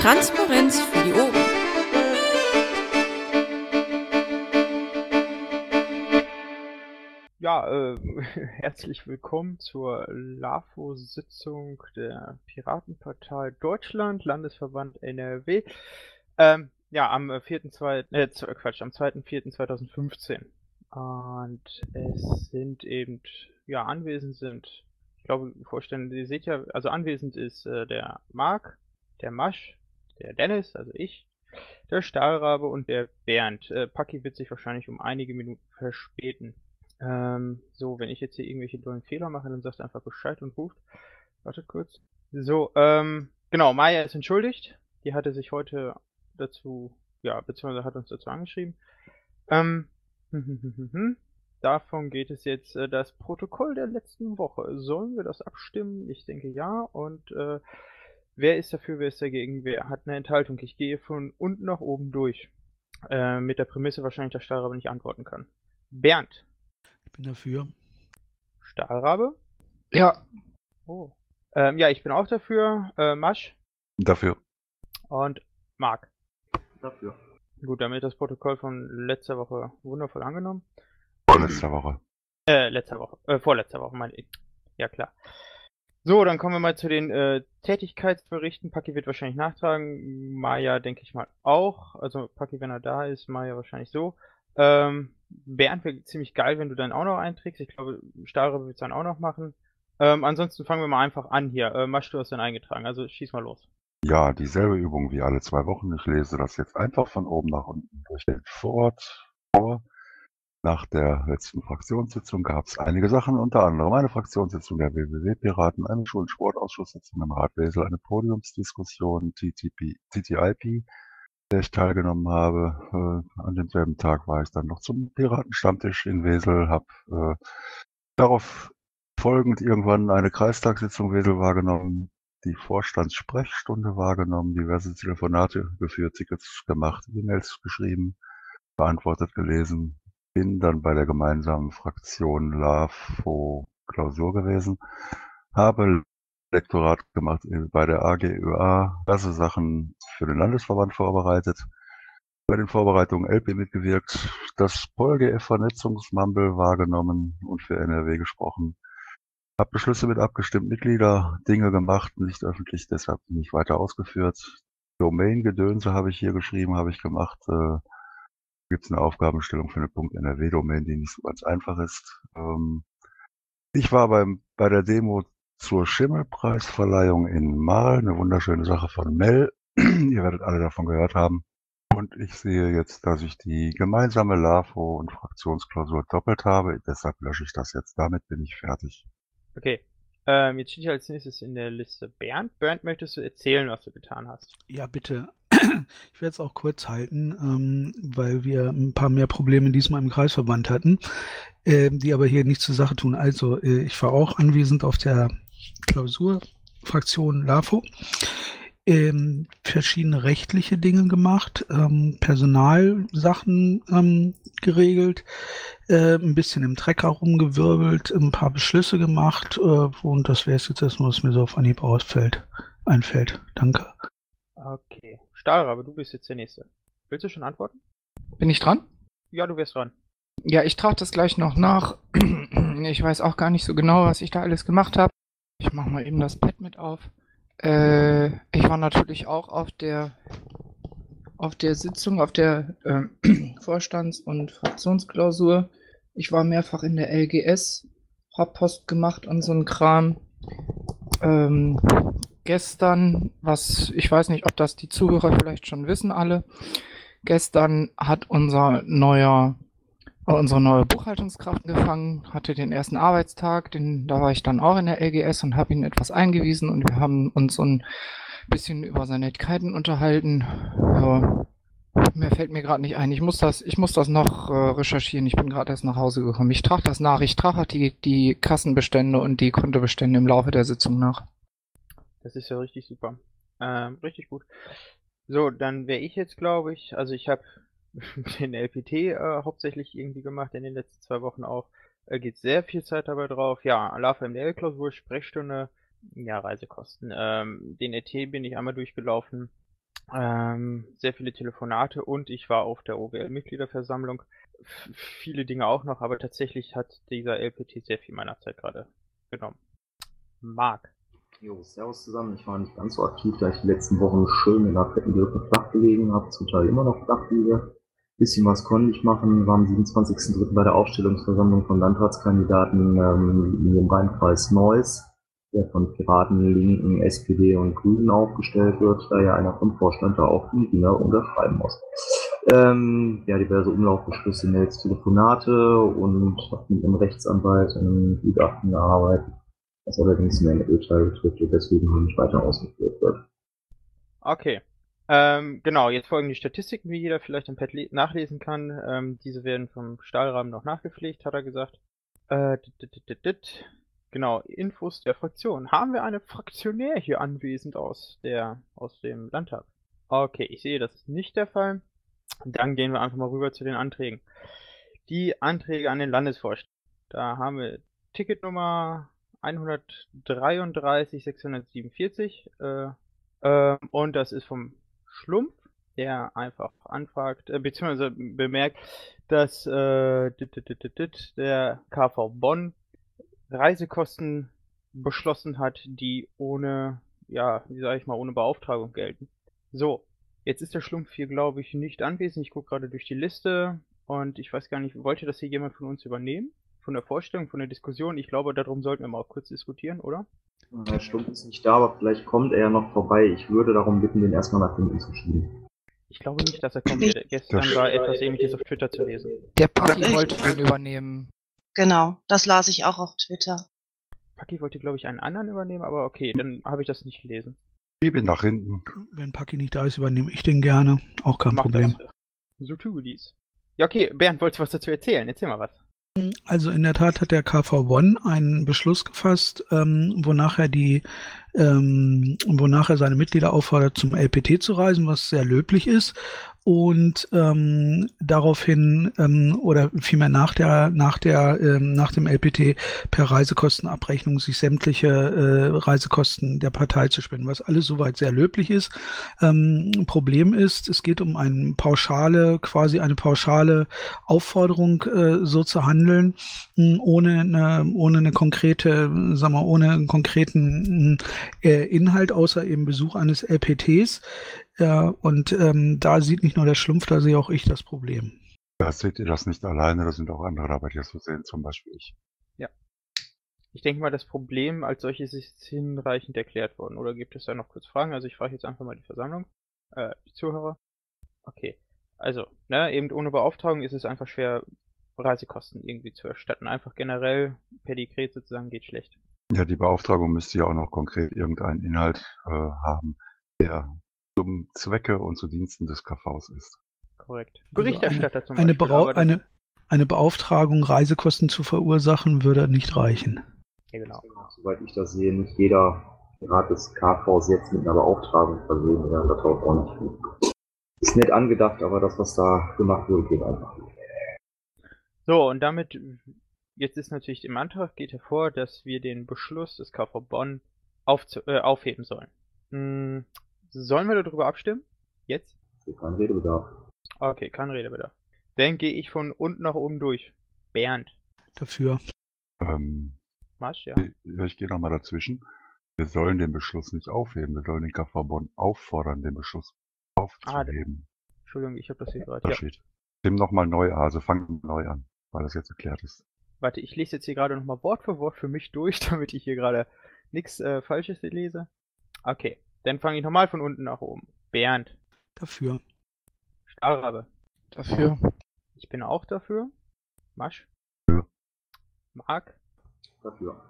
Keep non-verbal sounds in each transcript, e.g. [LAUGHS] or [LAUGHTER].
Transparenz für die Ohren. Ja, äh, [LAUGHS] herzlich willkommen zur LAFO-Sitzung der Piratenpartei Deutschland, Landesverband NRW. Ähm, ja, am 4.2., äh, Quatsch, am 2.4.2015. Und es sind eben, ja, anwesend sind, ich glaube, vorstellen, ihr seht ja, also anwesend ist äh, der Marc, der Masch, der Dennis, also ich, der Stahlrabe und der Bernd. Äh, Paki wird sich wahrscheinlich um einige Minuten verspäten. Ähm, so, wenn ich jetzt hier irgendwelche dollen Fehler mache, dann sagst du einfach Bescheid und ruft. Wartet kurz. So, ähm, genau, Maya ist entschuldigt. Die hatte sich heute dazu, ja, beziehungsweise hat uns dazu angeschrieben. Ähm, [LAUGHS] davon geht es jetzt äh, das Protokoll der letzten Woche. Sollen wir das abstimmen? Ich denke ja. Und äh, wer ist dafür, wer ist dagegen? Wer hat eine Enthaltung? Ich gehe von unten nach oben durch. Äh, mit der Prämisse wahrscheinlich, dass Stahlrabe nicht antworten kann. Bernd. Ich bin dafür. Stahlrabe? Ja. Oh. Ähm, ja, ich bin auch dafür. Äh, Masch Dafür. und Marc. Dafür. Gut, damit das Protokoll von letzter Woche wundervoll angenommen. Vorletzte Woche. Äh, letzter Woche. Äh, vorletzter Woche, meine ich. Ja, klar. So, dann kommen wir mal zu den äh, Tätigkeitsberichten. Paki wird wahrscheinlich nachtragen. Maya denke ich mal auch. Also Paki, wenn er da ist, Maya wahrscheinlich so. Ähm, Bernd wäre ziemlich geil, wenn du dann auch noch einträgst. Ich glaube, Stahlrabe wird es dann auch noch machen. Ähm, ansonsten fangen wir mal einfach an hier. Äh, Masch, du hast dann eingetragen. Also schieß mal los. Ja, dieselbe Übung wie alle zwei Wochen. Ich lese das jetzt einfach von oben nach unten durch den Vorort vor. Nach der letzten Fraktionssitzung gab es einige Sachen, unter anderem eine Fraktionssitzung der WWW-Piraten, eine Schul- und Sportausschusssitzung im Rat Wesel, eine Podiumsdiskussion, TTP, TTIP, der ich teilgenommen habe. Äh, an demselben Tag war ich dann noch zum Piratenstammtisch in Wesel, habe äh, darauf folgend irgendwann eine Kreistagssitzung Wesel wahrgenommen, die Vorstandssprechstunde wahrgenommen, diverse Telefonate geführt, Tickets gemacht, E-Mails geschrieben, beantwortet, gelesen, bin dann bei der gemeinsamen Fraktion LAFO Klausur gewesen, habe Lektorat gemacht bei der AGÖA, diverse Sachen für den Landesverband vorbereitet, bei den Vorbereitungen LP mitgewirkt, das PolGF-Vernetzungsmumble wahrgenommen und für NRW gesprochen, habe Beschlüsse mit abgestimmt, Mitglieder, Dinge gemacht, nicht öffentlich, deshalb nicht weiter ausgeführt. Domain-Gedönse habe ich hier geschrieben, habe ich gemacht. Äh, Gibt es eine Aufgabenstellung für eine .NRW-Domain, die nicht so ganz einfach ist. Ähm, ich war beim, bei der Demo zur Schimmelpreisverleihung in Marl, eine wunderschöne Sache von Mel. [CLEARS THROAT] Ihr werdet alle davon gehört haben. Und ich sehe jetzt, dass ich die gemeinsame LAFO und Fraktionsklausur doppelt habe. Deshalb lösche ich das jetzt. Damit bin ich fertig. Okay. Ähm, jetzt steht hier als nächstes in der Liste Bernd. Bernd, möchtest du erzählen, was du getan hast? Ja, bitte. [CLEARS THROAT] Ich werde es auch kurz halten, ähm, weil wir ein paar mehr Probleme diesmal im Kreisverband hatten, ähm, die aber hier nichts zur Sache tun. Also, äh, ich war auch anwesend auf der Klausurfraktion LAFO. Ähm, verschiedene rechtliche Dinge gemacht, ähm, Personalsachen ähm, geregelt, äh, ein bisschen im Trecker rumgewirbelt, ein paar Beschlüsse gemacht äh, und das wäre es jetzt erstmal, was mir so auf Anhieb ausfällt, einfällt. Danke. Okay. Stahlrabe, du bist jetzt der Nächste. Willst du schon antworten? Bin ich dran? Ja, du wärst dran. Ja, ich trage das gleich noch nach. [CLEARS THROAT] Ich weiß auch gar nicht so genau, was ich da alles gemacht habe. Ich mache mal eben das Pad mit auf. Äh, ich war natürlich auch auf der auf der Sitzung, auf der äh, [CLEARS THROAT] Vorstands- und Fraktionsklausur. Ich war mehrfach in der LGS, hab Post gemacht und so ein Kram. Ähm, gestern, was ich weiß nicht, ob das die Zuhörer vielleicht schon wissen alle. Gestern hat unser neuer unsere neue Buchhaltungskraft gefangen, hatte den ersten Arbeitstag, den, da war ich dann auch in der LGS und habe ihn etwas eingewiesen und wir haben uns so ein bisschen über seine Nettigkeiten unterhalten. Ja, mehr fällt mir gerade nicht ein. Ich muss das, ich muss das noch äh, recherchieren. Ich bin gerade erst nach Hause gekommen. Ich trage das nach. Ich trage die, die Kassenbestände und die Kontobestände im Laufe der Sitzung nach. Das ist ja richtig super. Ähm, richtig gut. So, dann wäre ich jetzt, glaube ich, also ich habe [LAUGHS] den LPT äh, hauptsächlich irgendwie gemacht in den letzten zwei Wochen auch. Äh, geht sehr viel Zeit dabei drauf. Ja, LAFA MDL-Klausur, Sprechstunde, ja, Reisekosten. Ähm, den ET bin ich einmal durchgelaufen. ähm, sehr viele Telefonate und ich war auf der OGL-Mitgliederversammlung. F viele Dinge auch noch, aber tatsächlich hat dieser LPT sehr viel meiner Zeit gerade genommen. Marc. Jo, servus zusammen. Ich war nicht ganz so aktiv, da ich die letzten Wochen schön in der fetten Grippe flach gelegen habe, zum Teil immer noch flach liege. Bisschen was konnte ich machen, war am 27.03. bei der Aufstellungsversammlung von Landtagskandidaten ähm, im Rheinkreis Neuss, der von Piraten, Linken, SPD und Grünen aufgestellt wird, da ja einer vom Vorstand da auch die Dinger unterschreiben muss. Ähm, ja, diverse Umlaufbeschlüsse, Mails, Telefonate und habe mit einem Rechtsanwalt ein Gutachten gearbeitet, was allerdings mehr ein Urteil betrifft und deswegen noch nicht weiter ausgeführt wird. Okay. Ähm, genau, jetzt folgen die Statistiken, wie jeder vielleicht im Pad nachlesen kann. Ähm, diese werden vom Stahlrahmen noch nachgepflegt, hat er gesagt. Äh, dit, dit, dit, genau, Infos der Fraktion. Haben wir eine Fraktionär hier anwesend aus der aus dem Landtag? Okay, ich sehe, das ist nicht der Fall. Dann gehen wir einfach mal rüber zu den Anträgen. Die Anträge an den Landesvorstand. Da haben wir Ticketnummer 133 647 äh, äh, und das ist vom Schlumpf, der einfach anfragt, äh, beziehungsweise bemerkt, dass äh, dit, dit, dit, der KV Bonn Reisekosten beschlossen hat, die ohne, ja, wie sage ich mal, ohne Beauftragung gelten. So, jetzt ist der Schlumpf hier, glaube ich, nicht anwesend. Ich gucke gerade durch die Liste und ich weiß gar nicht, wollte das hier jemand von uns übernehmen? Von der Vorstellung, von der Diskussion? Ich glaube, darum sollten wir mal auch kurz diskutieren, oder? Herr Stumpf ist nicht da, aber vielleicht kommt er ja noch vorbei. Ich würde darum bitten, den erstmal nach hinten zu schieben. Ich glaube nicht, dass er kommt. Der- Gestern Das- war etwas ähnliches auf Twitter zu lesen. Der Paki Ich- wollte ihn übernehmen. Genau, das las ich auch auf Twitter. Paki wollte, glaube ich, einen anderen übernehmen, aber okay, dann habe ich das nicht gelesen. Schiebe ihn nach hinten. Wenn Paki nicht da ist, übernehme ich den gerne. Auch kein Mach Problem. Das. So tu dies. Ja, okay, Bernd, wolltest du was dazu erzählen? Erzähl mal was. Also in der Tat hat der KV Bonn einen Beschluss gefasst, ähm, wonach er die, ähm, wonach er seine Mitglieder auffordert, zum LPT zu reisen, was sehr löblich ist. Und ähm, daraufhin ähm, oder vielmehr nach der nach der ähm, nach dem LPT per Reisekostenabrechnung sich sämtliche äh, Reisekosten der Partei zu spenden, was alles soweit sehr löblich ist. Ähm, Problem ist, es geht um eine pauschale, quasi eine pauschale Aufforderung, äh, so zu handeln, mh, ohne eine, ohne eine konkrete, sag mal, ohne einen konkreten mh, äh, Inhalt, außer eben Besuch eines LPTs. Ja, und ähm, da sieht nicht nur der Schlumpf, da sehe auch ich das Problem. Da seht ihr das nicht alleine, da sind auch andere dabei, die das so sehen, zum Beispiel ich. Ich denke mal, das Problem als solches ist hinreichend erklärt worden. Oder gibt es da noch kurz Fragen? Also ich frage jetzt einfach mal die Versammlung, äh, die Zuhörer. Okay. Also, ne, eben ohne Beauftragung ist es einfach schwer, Reisekosten irgendwie zu erstatten. Einfach generell per Dekret sozusagen geht schlecht. Ja, die Beauftragung müsste ja auch noch konkret irgendeinen Inhalt äh, haben, der zum Zwecke und zu Diensten des KVs ist. Korrekt. Also Berichterstatter zum Eine, Beispiel. Das- eine, eine Beauftragung, Reisekosten zu verursachen, würde nicht reichen. Ja, genau. Soweit ich das sehe, nicht jeder Rat des KVs jetzt mit einer Beauftragung versehen werden. Das auch nicht gut. Ist nett angedacht, aber das, was da gemacht wurde, geht einfach nicht. So, und damit, jetzt ist natürlich im Antrag geht hervor, dass wir den Beschluss des KV Bonn aufzu äh, aufheben sollen. Hm, sollen wir darüber abstimmen? Jetzt? Keinen Redebedarf. Okay, kein Redebedarf. Dann gehe ich von unten nach oben durch. Bernd. Dafür. Ähm, Masch, ja. ja, ich gehe nochmal dazwischen. Wir sollen den Beschluss nicht aufheben, wir sollen den KV Bonn auffordern, den Beschluss aufzuheben. Entschuldigung, ich habe das hier gerade. Da Ja. steht. Nimm nochmal neu, also fang neu an, weil das jetzt erklärt ist. Warte, ich lese jetzt hier gerade nochmal Wort für Wort für mich durch, [LAUGHS] damit ich hier gerade nichts äh, Falsches lese. Okay, dann fange ich nochmal von unten nach oben. Bernd. Dafür. Stahlrabe. Dafür. Ich bin auch dafür. Masch. Ja. Marc. Dafür.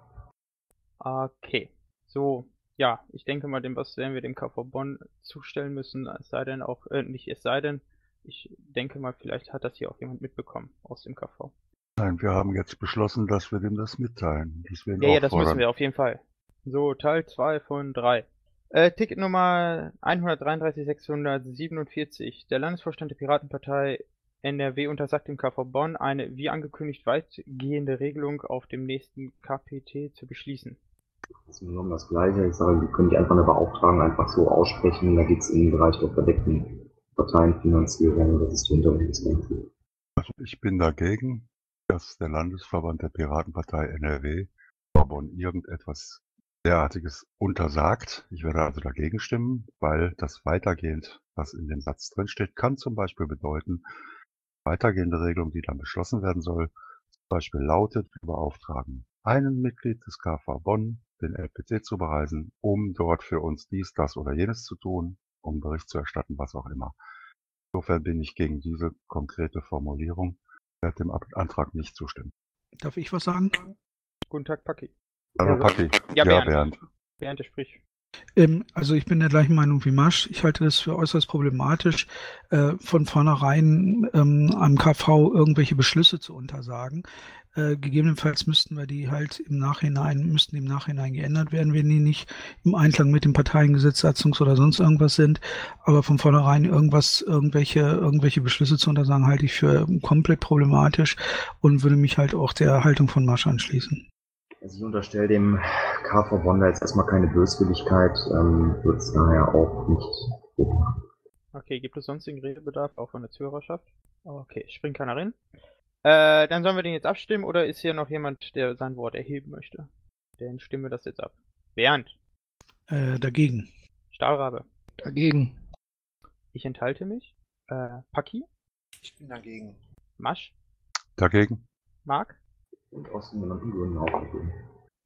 Okay. So, ja, ich denke mal, dem was werden wir dem KV Bonn zustellen müssen, es sei denn auch, äh, nicht es sei denn, ich denke mal, vielleicht hat das hier auch jemand mitbekommen aus dem KV. Nein, wir haben jetzt beschlossen, dass wir dem das mitteilen. Deswegen Ja, ja, das müssen wir auf jeden Fall. So, Teil 2 von 3. Äh, Ticket Nummer 133647. Der Landesvorstand der Piratenpartei NRW untersagt dem KV Bonn eine, wie angekündigt, weitgehende Regelung auf dem nächsten KPT zu beschließen. Das ist genommen das Gleiche. Ich sage, wir können die einfach eine Beauftragung einfach so aussprechen. Da geht es in den Bereich der verdeckten Parteienfinanzierung. Das ist die Hintergrund des Ganzen. Also ich bin dagegen, dass der Landesverband der Piratenpartei NRW Bonn irgendetwas derartiges untersagt. Ich werde also dagegen stimmen, weil das weitergehend, was in dem Satz drinsteht, kann zum Beispiel bedeuten, weitergehende Regelung, die dann beschlossen werden soll, zum Beispiel lautet, wir beauftragen einen Mitglied des KV Bonn, den LPC zu bereisen, um dort für uns dies, das oder jenes zu tun, um Bericht zu erstatten, was auch immer. Insofern bin ich gegen diese konkrete Formulierung, werde dem Antrag nicht zustimmen. Darf ich was sagen? Guten Tag, Paki. Hallo Paki. Ja, Ja, Bernd. Bernd. Bernd, sprich. Ähm, also ich bin der gleichen Meinung wie Masch. Ich halte das für äußerst problematisch, äh, von vornherein ähm, am KV irgendwelche Beschlüsse zu untersagen. Äh, gegebenenfalls müssten wir die halt im Nachhinein, müssten im Nachhinein geändert werden, wenn die nicht im Einklang mit dem Parteiengesetz, Satzungs oder sonst irgendwas sind. Aber von vornherein irgendwas, irgendwelche, irgendwelche Beschlüsse zu untersagen, halte ich für komplett problematisch und würde mich halt auch der Haltung von Masch anschließen. Also ich unterstelle dem KV da jetzt erstmal keine Böswilligkeit, ähm, wird es daher auch nicht machen. Okay, gibt es sonstigen Redebedarf, auch von der Zuhörerschaft? Okay, springt keiner rein. Äh, dann sollen wir den jetzt abstimmen oder ist hier noch jemand, der sein Wort erheben möchte? Dann stimmen wir das jetzt ab. Bernd, Äh, dagegen. Stahlrabe, Dagegen. ich enthalte mich. Äh, Paki, Ich bin dagegen. Masch, Dagegen? Marc? Und aus genannten Gründen auch dagegen.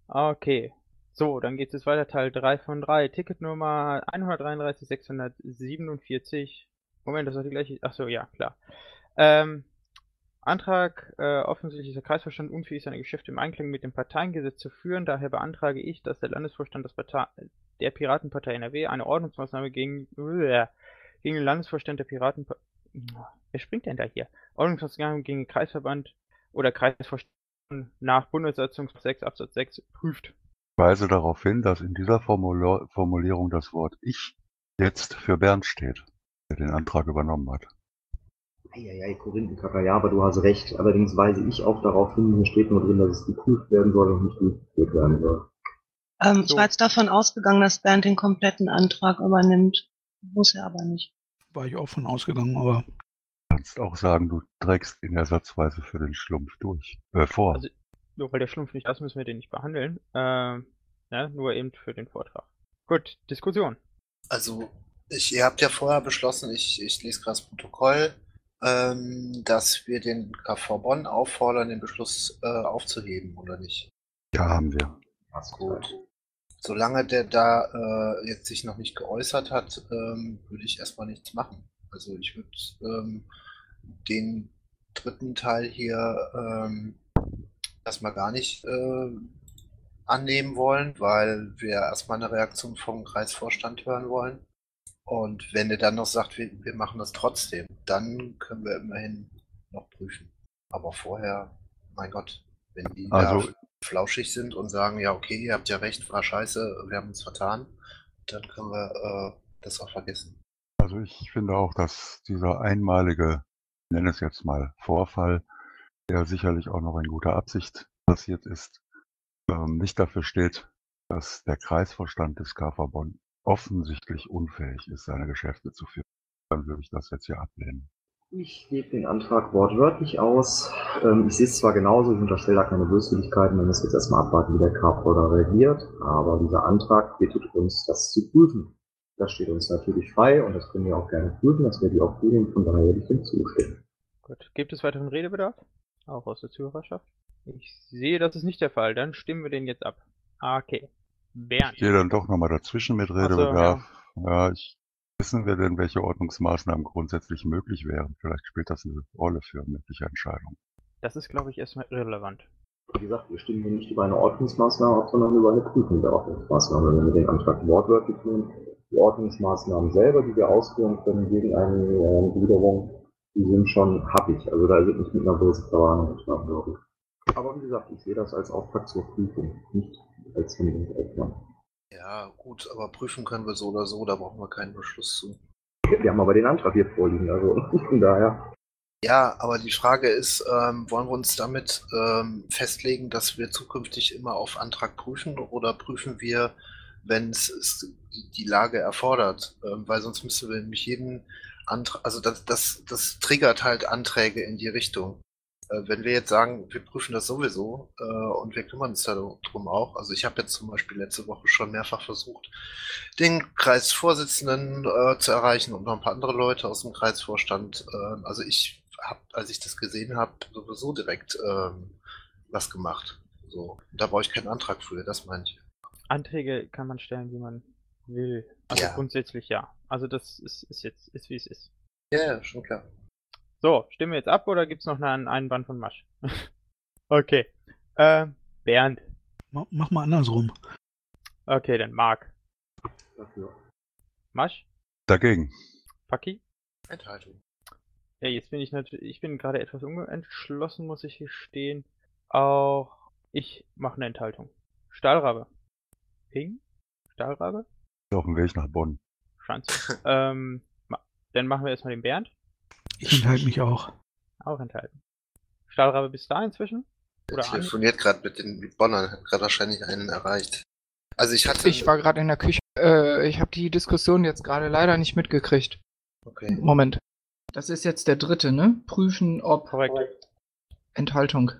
Okay. So, dann geht es weiter, Teil 3 von 3. Ticketnummer 133.647. Moment, das war die gleiche. Achso, ja, klar. Ähm, Antrag, äh, offensichtlich ist der Kreisvorstand unfähig, seine Geschäfte im Einklang mit dem Parteiengesetz zu führen. Daher beantrage ich, dass der Landesvorstand der Piratenpartei NRW eine Ordnungsmaßnahme gegen, äh, gegen den Landesvorstand der Piratenpartei. Wer springt denn da hier? Ordnungsmaßnahme gegen den Kreisverband oder Kreisvorstand nach Bundessatzung 6 Absatz 6 prüft. Ich weise darauf hin, dass in dieser Formulierung das Wort ich jetzt für Bernd steht, der den Antrag übernommen hat. Eieiei, Korinthenkacker, ja, aber du hast recht. Allerdings weise ich auch darauf hin, hier steht nur drin, dass es geprüft werden soll und nicht durchgeführt werden soll. Ähm, Ich So. war jetzt davon ausgegangen, dass Bernd den kompletten Antrag übernimmt. Muss er aber nicht. War ich auch von ausgegangen, aber kannst auch sagen, du trägst in der Satzweise für den Schlumpf durch, äh, vor. Also- Nur weil der Schlumpf nicht da ist, müssen wir den nicht behandeln. Ähm, ne, nur eben für den Vortrag. Gut, Diskussion. Also, ich, ihr habt ja vorher beschlossen, ich, ich lese gerade das Protokoll, ähm, dass wir den KV Bonn auffordern, den Beschluss äh, aufzuheben, oder nicht? ja, haben wir. Gut. Solange der da äh, jetzt sich noch nicht geäußert hat, ähm, würde ich erstmal nichts machen. Also ich würde ähm, den dritten Teil hier ähm, erstmal gar nicht äh, annehmen wollen, weil wir erstmal eine Reaktion vom Kreisvorstand hören wollen. Und wenn er dann noch sagt, wir, wir machen das trotzdem, dann können wir immerhin noch prüfen. Aber vorher, mein Gott, wenn die Also- da flauschig sind und sagen, ja, okay, ihr habt ja recht, war scheiße, wir haben uns vertan, dann können wir äh, das auch vergessen. Also ich finde auch, dass dieser einmalige, nenne es jetzt mal Vorfall, der sicherlich auch noch in guter Absicht passiert ist, ähm, nicht dafür steht, dass der Kreisvorstand des KV Bonn offensichtlich unfähig ist, seine Geschäfte zu führen. Dann würde ich das jetzt hier ablehnen. Ich gebe den Antrag wortwörtlich aus. Ähm, ich sehe es zwar genauso, ich unterstelle da keine Böswilligkeiten, man muss jetzt erstmal abwarten, wie der KV da reagiert, aber dieser Antrag bittet uns, das zu prüfen. Das steht uns natürlich frei und das können wir auch gerne prüfen, das werde ich auch und von daher werde ich dem zustimmen. Gut, gibt es weiteren Redebedarf? Auch aus der Zuhörerschaft? Ich sehe, das ist nicht der Fall. Dann stimmen wir den jetzt ab. Okay. Bernd. Ich gehe dann doch nochmal dazwischen mit so, Redebedarf. ja, ich, wissen wir denn, welche Ordnungsmaßnahmen grundsätzlich möglich wären? Vielleicht spielt das eine Rolle für mögliche Entscheidungen. Das ist, glaube ich, erstmal irrelevant. Wie gesagt, wir stimmen hier nicht über eine Ordnungsmaßnahme ab, sondern über eine Prüfung der Ordnungsmaßnahme. Wenn wir den Antrag wortwörtlich nehmen, die Ordnungsmaßnahmen selber, die wir ausführen können gegen eine äh, Gliederung, die sind schon happig. Also da wird nicht mit einer bösen Verwarnung geschlagen, glaube ich. Aber wie gesagt, ich sehe das als Auftrag zur Prüfung, nicht als Handlungsaufwand. Ja, gut, aber prüfen können wir so oder so, da brauchen wir keinen Beschluss zu. Wir haben aber den Antrag hier vorliegen, also [LAUGHS] von daher. Ja, aber die Frage ist, ähm, wollen wir uns damit ähm, festlegen, dass wir zukünftig immer auf Antrag prüfen oder prüfen wir, wenn es die Lage erfordert? Ähm, weil sonst müssen wir nämlich jeden Antrag, also das, das, das triggert halt Anträge in die Richtung. Äh, wenn wir jetzt sagen, wir prüfen das sowieso äh, und wir kümmern uns darum auch. Also ich habe jetzt zum Beispiel letzte Woche schon mehrfach versucht, den Kreisvorsitzenden äh, zu erreichen und noch ein paar andere Leute aus dem Kreisvorstand. Äh, also ich habe, als ich das gesehen habe, sowieso direkt ähm, was gemacht. So, da brauche ich keinen Antrag für, das meine ich. Anträge kann man stellen, wie man will. Also Ja. grundsätzlich ja. Also das ist, ist jetzt, ist wie es ist. Ja, ja, schon klar. So, stimmen wir jetzt ab oder gibt's noch einen Einwand von Masch? [LAUGHS] okay. Äh, Bernd. Ma- Mach mal andersrum. Okay, dann Marc. Dafür. Masch? Dagegen. Faki? Enthaltung. Ja, jetzt bin ich natürlich, ich bin gerade etwas unentschlossen, muss ich hier stehen. Auch ich mache eine Enthaltung. Stahlrabe. Ping? Stahlrabe? Auf dem Weg nach Bonn. Schanze. [LAUGHS] ähm, dann machen wir erstmal den Bernd. Ich enthalte mich auch. Auch enthalten. Stahlrabe bist du da inzwischen? Der Oder Andi? telefoniert gerade mit den mit Bonnern, hat gerade wahrscheinlich einen erreicht. Also ich hatte. Ich war gerade in der Küche. Äh, ich habe die Diskussion jetzt gerade leider nicht mitgekriegt. Okay. Moment. Das ist jetzt der dritte, ne? Prüfen, ob Korrekt. Enthaltung.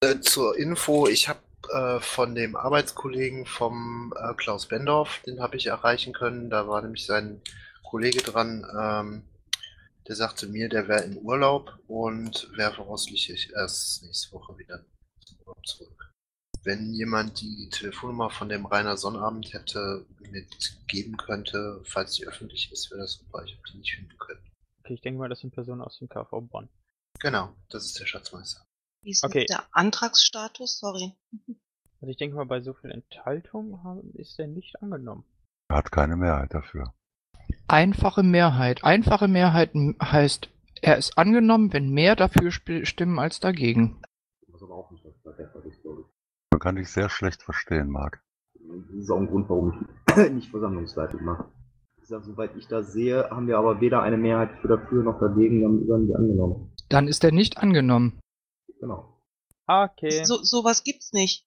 Äh, zur Info, ich habe äh, von dem Arbeitskollegen vom äh, Klaus Bendorf, den habe ich erreichen können. Da war nämlich sein Kollege dran, ähm, der sagte mir, der wäre im Urlaub und wäre voraussichtlich erst nächste Woche wieder zurück. Wenn jemand die Telefonnummer von dem Rainer Sonnabend hätte mitgeben könnte, falls die öffentlich ist, wäre das super. Ich habe die nicht finden können. Okay, ich denke mal, das sind Personen aus dem KV Bonn. Genau, das ist der Schatzmeister. Wie ist Okay. der Antragsstatus? Sorry. Also ich denke mal, bei so viel Enthaltung ist der nicht angenommen. Er hat keine Mehrheit dafür. Einfache Mehrheit. Einfache Mehrheit heißt, er ist angenommen, wenn mehr dafür stimmen als dagegen. Was aber auch nicht was der Fall ist, glaube ich. Man kann dich sehr schlecht verstehen, Marc. Das ist auch ein Grund, warum ich [CLEARS THROAT] nicht Versammlungsleitung mache. Sag, soweit ich das sehe, haben wir aber weder eine Mehrheit für dafür noch dagegen, dann werden die angenommen. Dann ist er nicht angenommen. Genau. Okay. So, sowas gibt's nicht.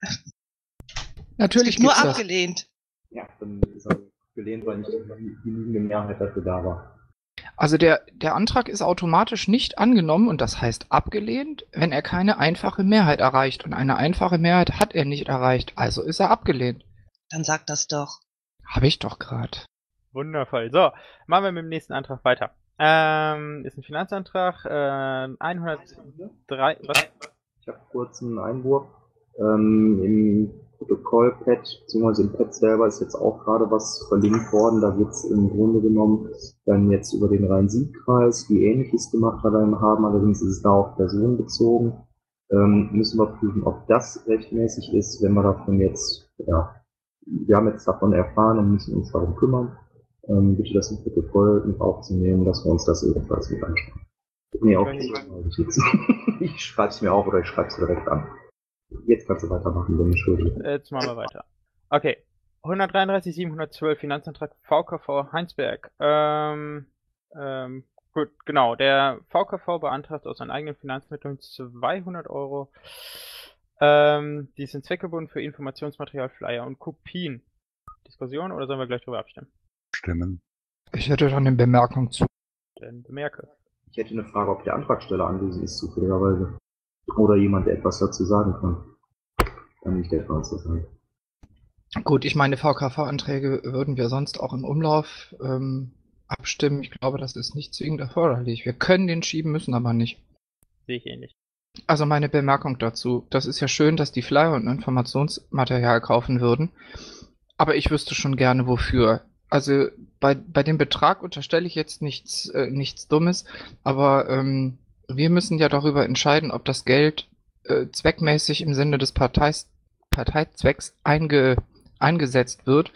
Natürlich es gibt nur gibt's das. abgelehnt. Ja, dann ist er gelehnt, weil nicht die genügende Mehrheit dafür da war. Also der, der Antrag ist automatisch nicht angenommen und das heißt abgelehnt, wenn er keine einfache Mehrheit erreicht. Und eine einfache Mehrheit hat er nicht erreicht, also ist er abgelehnt. Dann sag das doch. Habe ich doch gerade. Wundervoll. So, machen wir mit dem nächsten Antrag weiter. Ähm, ist ein Finanzantrag. Äh, 103. Was? Ich habe kurz einen Einwurf. Ähm, Im Protokoll-Pad, beziehungsweise im Pad selber ist jetzt auch gerade was verlinkt worden. Da wird es im Grunde genommen dann jetzt über den Rhein-Sieg-Kreis, die ähnliches gemacht haben, allerdings ist es da auf Personen bezogen. Ähm, müssen wir prüfen, ob das rechtmäßig ist, wenn wir davon jetzt, ja, wir haben jetzt davon erfahren und müssen uns darum kümmern. Ähm, bitte das im Protokoll mit aufzunehmen, dass wir uns das ebenfalls mit anschauen. Nee, auch [LAUGHS] ich schreibe es mir auf oder ich schreibe es direkt an. Jetzt kannst du weitermachen, wenn du schuldig bist. Jetzt machen wir weiter. Okay. 133, 712 Finanzantrag VKV Heinsberg. Ähm, ähm, gut, genau. Der VKV beantragt aus seinen eigenen Finanzmitteln 200 Euro. Ähm, die sind zweckgebunden für Informationsmaterial, Flyer und Kopien. Diskussion oder sollen wir gleich drüber abstimmen? Stimmen. Ich hätte dann eine Bemerkung zu. Dann bemerke. Ich hätte eine Frage, ob der Antragsteller anwesend ist, zufälligerweise. Oder jemand, der etwas dazu sagen kann. Kann nicht der Franz sein. Gut, ich meine, VKV-Anträge würden wir sonst auch im Umlauf ähm, abstimmen. Ich glaube, das ist nicht zwingend erforderlich. Wir können den schieben, müssen aber nicht. Sehe ich ähnlich. Also meine Bemerkung dazu. Das ist ja schön, dass die Flyer und Informationsmaterial kaufen würden. Aber ich wüsste schon gerne wofür. Also bei, bei dem Betrag unterstelle ich jetzt nichts, äh, nichts Dummes, aber ähm, wir müssen ja darüber entscheiden, ob das Geld äh, zweckmäßig im Sinne des Parteis, Parteizwecks einge, eingesetzt wird.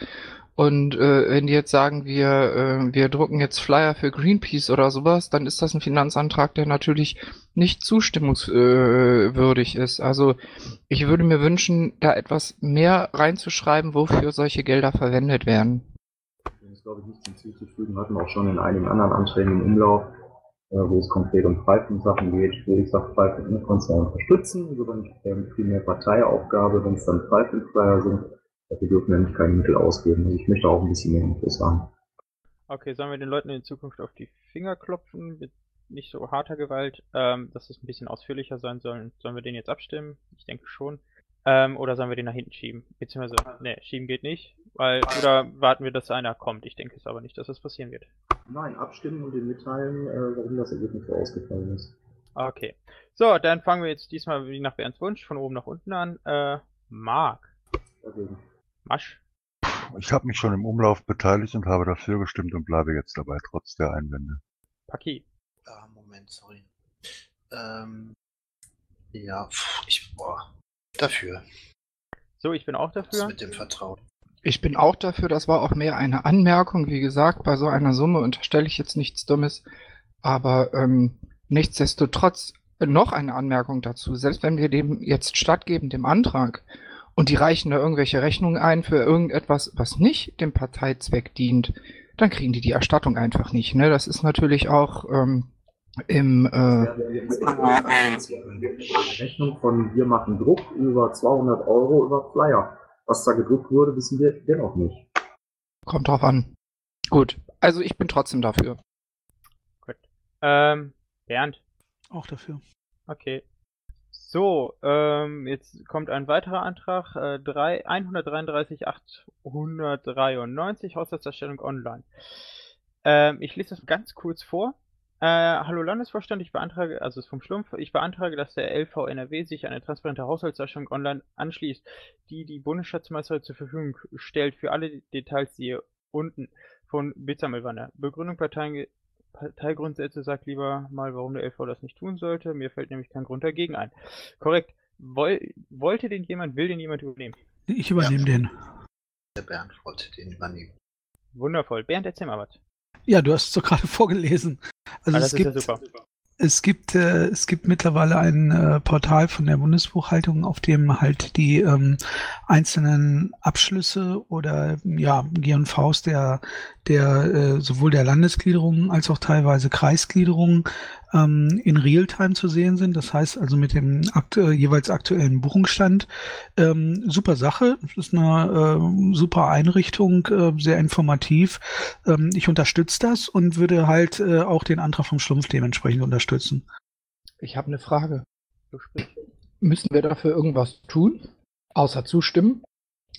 Und äh, wenn die jetzt sagen, wir, äh, wir drucken jetzt Flyer für Greenpeace oder sowas, dann ist das ein Finanzantrag, der natürlich nicht zustimmungswürdig ist. Also ich würde mir wünschen, da etwas mehr reinzuschreiben, wofür solche Gelder verwendet werden. Glaube ich, nichts hinzuzufügen. Hatten auch schon in einigen anderen Anträgen im Umlauf. äh, wo es konkret um Pfeifensachen geht, wo ich sage, Pfeifen kann zwar unterstützen, so dann ähm, primär Parteiaufgabe, wenn es dann Pfeifenflyer sind, dafür dürfen wir nicht keine Mittel ausgeben. Also ich möchte auch ein bisschen mehr Infos haben. Okay, sollen wir den Leuten in Zukunft auf die Finger klopfen, mit nicht so harter Gewalt, ähm, dass es ein bisschen ausführlicher sein soll? Sollen wir den jetzt abstimmen? Ich denke schon. Ähm, oder sollen wir den nach hinten schieben? Beziehungsweise, ne, schieben geht nicht, weil, oder warten wir, dass einer kommt? Ich denke es aber nicht, dass das passieren wird. Nein, abstimmen und den mitteilen, äh, warum das Ergebnis so ausgefallen ist. Okay. So, dann fangen wir jetzt diesmal wie nach Bernds Wunsch von oben nach unten an. Äh, Marc. Dagegen. Masch. Ich habe mich schon im Umlauf beteiligt und habe dafür gestimmt und bleibe jetzt dabei, trotz der Einwände. Paki. Ah, Moment, sorry. Ähm, ja, pf, ich, boah, dafür. So, ich bin auch dafür. mit dem Vertrauen. Ich bin auch dafür, das war auch mehr eine Anmerkung. Wie gesagt, bei so einer Summe unterstelle ich jetzt nichts Dummes. Aber ähm, nichtsdestotrotz noch eine Anmerkung dazu. Selbst wenn wir dem jetzt stattgeben, dem Antrag, und die reichen da irgendwelche Rechnungen ein für irgendetwas, was nicht dem Parteizweck dient, dann kriegen die die Erstattung einfach nicht. Ne? Das ist natürlich auch ähm, im... Äh, eine Rechnung von wir machen Druck über 200 Euro über Flyer. Was da gedruckt wurde, wissen wir dennoch nicht. kommt drauf an. Gut, also ich bin trotzdem dafür. Ähm, Bernd. Auch dafür. Okay. So, ähm, jetzt kommt ein weiterer Antrag, äh, drei- 133 893, Haushaltserstellung online. Ähm, ich lese das ganz kurz vor. Äh, hallo Landesvorstand, ich beantrage, also es ist vom Schlumpf, ich beantrage, dass der LV NRW sich eine transparente Haushaltserstellung online anschließt, die die Bundesschatzmeisterin zur Verfügung stellt für alle Details, die ihr unten von Bitsammelwanne. Begründung Parteien, Parteigrundsätze sagt lieber mal, warum der LV das nicht tun sollte. Mir fällt nämlich kein Grund dagegen ein. Korrekt. Woll, wollte den jemand, will den jemand übernehmen? Ich übernehme den. Der Bernd wollte den übernehmen. Wundervoll. Bernd, erzähl mal was. Ja, du hast es doch gerade [LAUGHS] vorgelesen. Also Ah, es ja gibt, super. Es gibt, äh, es gibt mittlerweile ein äh, Portal von der Bundesbuchhaltung, auf dem halt die ähm, einzelnen Abschlüsse oder ja G&Vs der der äh, sowohl der Landesgliederungen als auch teilweise Kreisgliederungen ähm, in Realtime zu sehen sind. Das heißt also mit dem akt äh, jeweils aktuellen Buchungsstand. Ähm, super Sache. Ist eine äh, super Einrichtung, äh, sehr informativ. Ähm, ich unterstütze das und würde halt äh, auch den Antrag vom Schlumpf dementsprechend unterstützen. Ich habe eine Frage. Müssen wir dafür irgendwas tun? Außer zustimmen?